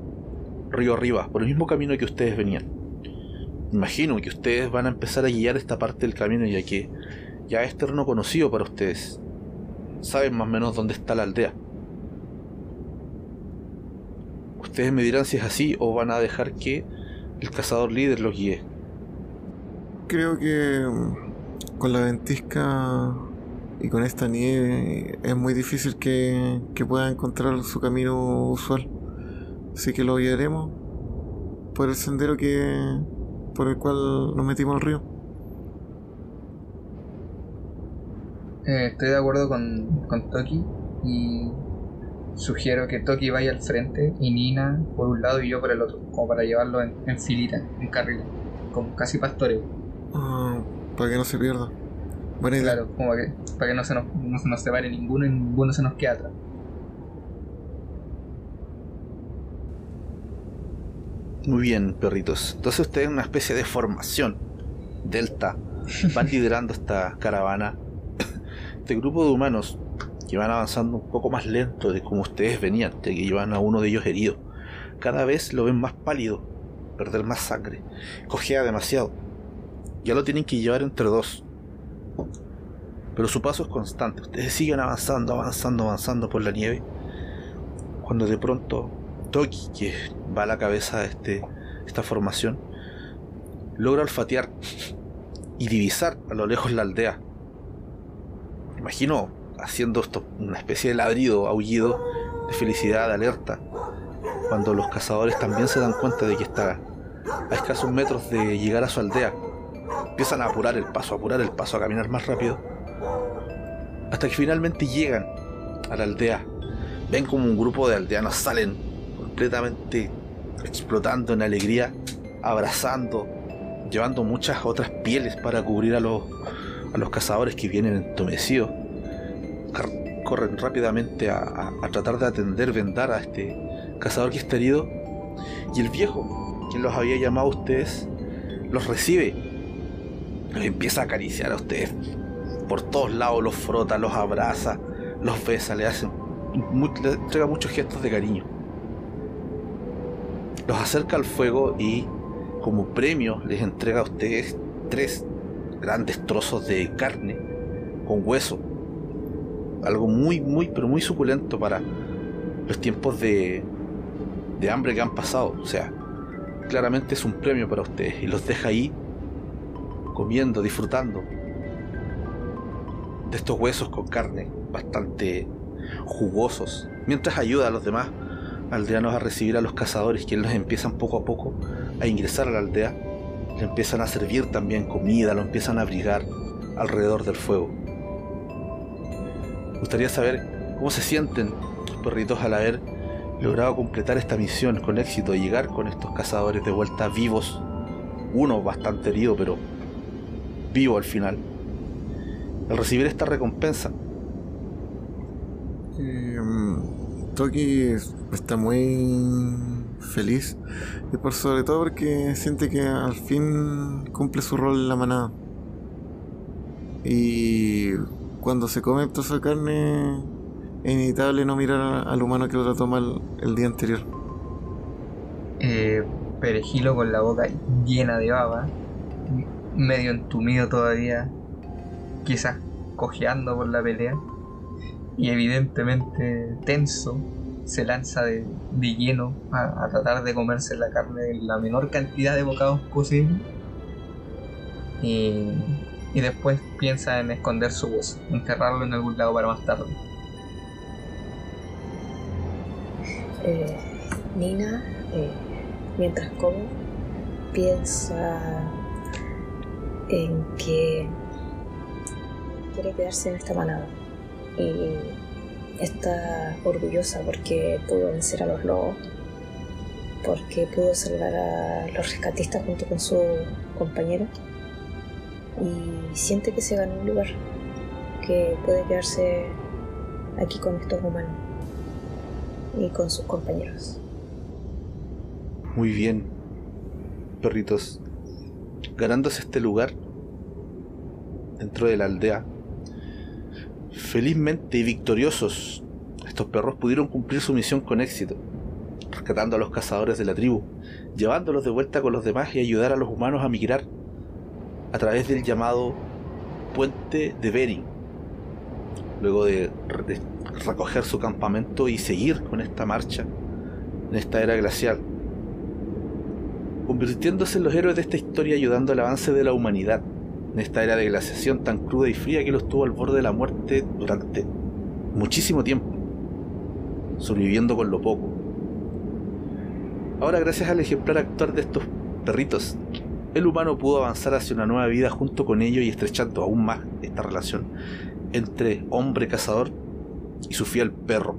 río arriba, por el mismo camino que ustedes venían. Imagino que ustedes van a empezar a guiar esta parte del camino ya que ya es terreno conocido para ustedes. Saben más o menos dónde está la aldea. Ustedes me dirán si es así o van a dejar que el cazador líder los guíe. Creo que mm, con la ventisca y con esta nieve es muy difícil que, que pueda encontrar su camino usual. Así que lo guiaremos por el sendero que por el cual nos metimos al río. Eh, estoy de acuerdo con, con Toki y sugiero que Toki vaya al frente y Nina por un lado y yo por el otro, como para llevarlo en, en filita, en carril, como casi pastoreo. Ah, para que no se pierda. Buena idea. Claro, como que, para que no se, nos, no se nos separe ninguno y ninguno se nos quede atrás. Muy bien, perritos. Entonces ustedes en una especie de formación delta van liderando esta caravana. Este grupo de humanos que van avanzando un poco más lento de como ustedes venían, ya que llevan a uno de ellos herido. Cada vez lo ven más pálido, perder más sangre, cojea demasiado. Ya lo tienen que llevar entre dos. Pero su paso es constante. Ustedes siguen avanzando, avanzando, avanzando por la nieve. Cuando de pronto Toki, que va a la cabeza de este esta formación, logra olfatear y divisar a lo lejos la aldea. Imagino haciendo esto una especie de ladrido, aullido de felicidad, de alerta, cuando los cazadores también se dan cuenta de que está a escasos metros de llegar a su aldea. Empiezan a apurar el paso, a apurar el paso, a caminar más rápido, hasta que finalmente llegan a la aldea. Ven como un grupo de aldeanos salen completamente explotando en alegría, abrazando, llevando muchas otras pieles para cubrir a los, a los cazadores que vienen entomecidos. Corren rápidamente a, a tratar de atender, vendar a este cazador que está herido. Y el viejo, quien los había llamado a ustedes, los recibe. Los empieza a acariciar a ustedes. Por todos lados los frota, los abraza, los besa, le hace, le entrega muchos gestos de cariño. Los acerca al fuego y como premio les entrega a ustedes tres grandes trozos de carne con hueso. Algo muy, muy, pero muy suculento para los tiempos de, de hambre que han pasado. O sea, claramente es un premio para ustedes y los deja ahí comiendo, disfrutando de estos huesos con carne bastante jugosos, mientras ayuda a los demás aldeanos a recibir a los cazadores, quienes los empiezan poco a poco a ingresar a la aldea, le empiezan a servir también comida, lo empiezan a abrigar alrededor del fuego. Gustaría saber cómo se sienten los perritos al haber logrado completar esta misión con éxito y llegar con estos cazadores de vuelta vivos, uno bastante herido, pero vivo al final. Al recibir esta recompensa, Eh, Toki está muy feliz y por sobre todo porque siente que al fin cumple su rol en la manada. Y cuando se come toda esa carne es inevitable no mirar al humano que lo trató mal el día anterior. Eh, perejilo con la boca llena de baba, medio entumido todavía, quizás cojeando por la pelea, y evidentemente tenso, se lanza de, lleno a, a tratar de comerse la carne en la menor cantidad de bocados posible. Y, y después piensa en esconder su hueso, enterrarlo en algún lado para más tarde. Eh, Nina, eh, mientras come, piensa en que quiere quedarse en esta manada. Y está orgullosa porque pudo vencer a los lobos, porque pudo salvar a los rescatistas junto con su compañero. Y siente que se ganó un lugar, que puede quedarse aquí con estos humanos y con sus compañeros. Muy bien, perritos. Ganándose este lugar dentro de la aldea. Felizmente y victoriosos, estos perros pudieron cumplir su misión con éxito, rescatando a los cazadores de la tribu, llevándolos de vuelta con los demás y ayudar a los humanos a migrar a través del llamado Puente de Bering. Luego de, de recoger su campamento y seguir con esta marcha en esta era glacial convirtiéndose en los héroes de esta historia ayudando al avance de la humanidad en esta era de glaciación tan cruda y fría que los tuvo al borde de la muerte durante muchísimo tiempo, sobreviviendo con lo poco. Ahora, gracias al ejemplar actuar de estos perritos, el humano pudo avanzar hacia una nueva vida junto con ellos y estrechando aún más esta relación entre hombre cazador y su fiel perro,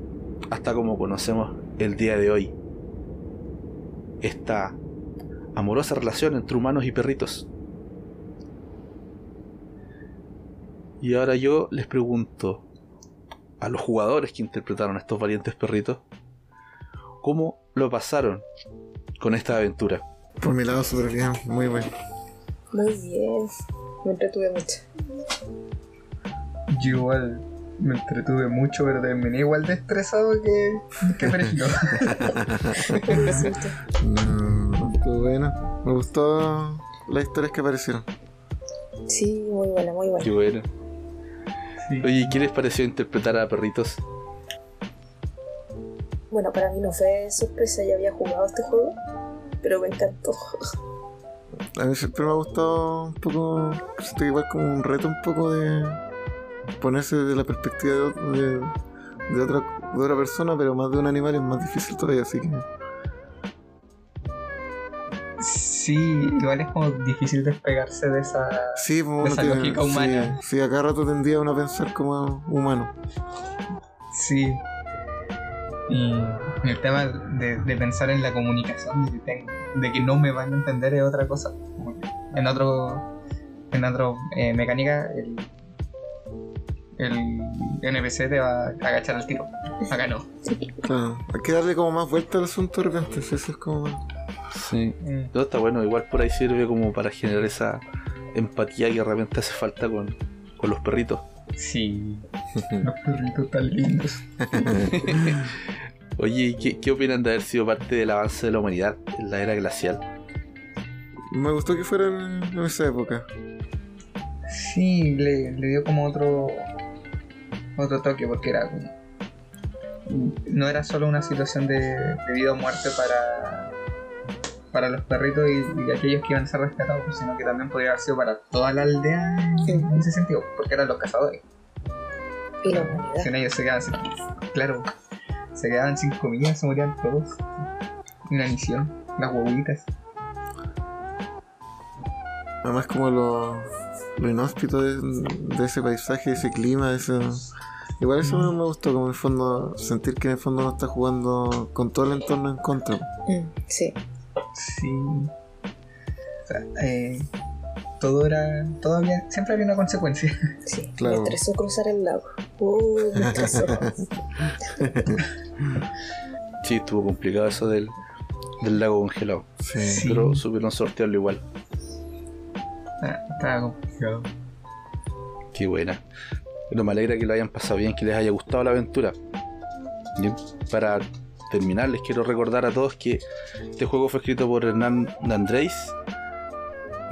hasta como conocemos el día de hoy. Esta amorosa relación entre humanos y perritos. Y ahora yo les pregunto a los jugadores que interpretaron a estos valientes perritos, ¿cómo lo pasaron con esta aventura? Por mi lado, súper bien, muy bueno. Muy bien, me entretuve mucho. Yo igual me entretuve mucho, pero terminé igual de estresado que, que perejilo. Lo siento. Mm, estuvo bueno. Me gustó las historias que aparecieron. Sí, muy buena, muy buena. Qué bueno. Sí. Oye, ¿qué les pareció interpretar a perritos? Bueno, para mí no fue sorpresa, ya había jugado este juego. pero me encantó. A mí siempre me ha gustado un poco, siento que igual como un reto un poco de ponerse desde la perspectiva de, de, de otra, de otra persona, pero más de un animal es más difícil todavía, así que Sí, igual es como difícil despegarse de esa. sí, pues, uno Esa tiene- lógica humana. Sí, sí, a cada rato tendría uno a pensar como humano. Sí. Y el tema de, de pensar en la comunicación, de que, ten- de que no me van a entender es otra cosa. En otro. En otro eh, mecánica, el. El NPC te va a agachar al tiro. Acá no. Claro, hay que darle como más vuelta al asunto de repente, eso es como... Sí. No, está bueno, igual por ahí sirve como para generar esa empatía que de repente hace falta con, con los perritos. Sí. Los perritos tan lindos. Oye, ¿y ¿qué, ¿qué opinan de haber sido parte del avance de la humanidad en la era glacial? Me gustó que fuera en, en esa época. Sí, le, le dio como otro otro toque porque era como no era solo una situación de, de vida o muerte para para los perritos y, y aquellos que iban a ser rescatados, sino que también podría haber sido para toda la aldea en, en ese sentido, porque eran los cazadores. Y la humanidad. Si no, ellos se quedaban sin, claro, se quedaban sin comida, se morían todos. Una misión, las huevitas. Además como lo, lo inhóspito de, de ese paisaje, de ese clima, de ese... Igual eso me, me gustó, como en el fondo, sentir que en el fondo no está jugando con todo el entorno en contra. Mm, sí. Sí. O sea, eh, todo era. Todo había, siempre había una consecuencia. Sí, Claro. me estresó cruzar el lago. Uh, me estresó. Sí, estuvo complicado eso del, del lago congelado. Sí. Sí. Pero supieron sortearlo igual. Ah, estaba complicado. Qué buena. Bueno, me alegra que lo hayan pasado bien, que les haya gustado la aventura. Bien, para terminar, les quiero recordar a todos que este juego fue escrito por Hernán D'Andrés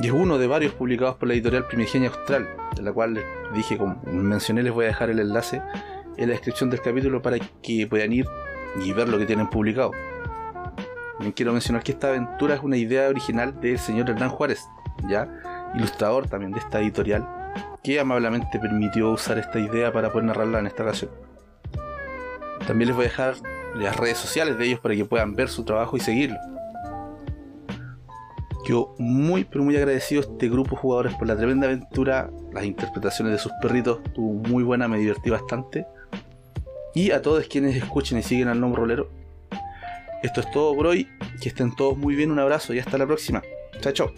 y es uno de varios publicados por la editorial Primigenia Austral, de la cual les dije, como mencioné, les voy a dejar el enlace en la descripción del capítulo para que puedan ir y ver lo que tienen publicado. También quiero mencionar que esta aventura es una idea original del señor Hernán Juárez, ya ilustrador también de esta editorial, que amablemente permitió usar esta idea para poder narrarla en esta ocasión. También les voy a dejar las redes sociales de ellos para que puedan ver su trabajo y seguirlo. Yo muy pero muy agradecido a este grupo de jugadores por la tremenda aventura, las interpretaciones de sus perritos, estuvo muy buena, me divertí bastante. Y a todos quienes escuchen y siguen al nombre rolero. Esto es todo por hoy, que estén todos muy bien, un abrazo y hasta la próxima. Chao, chao.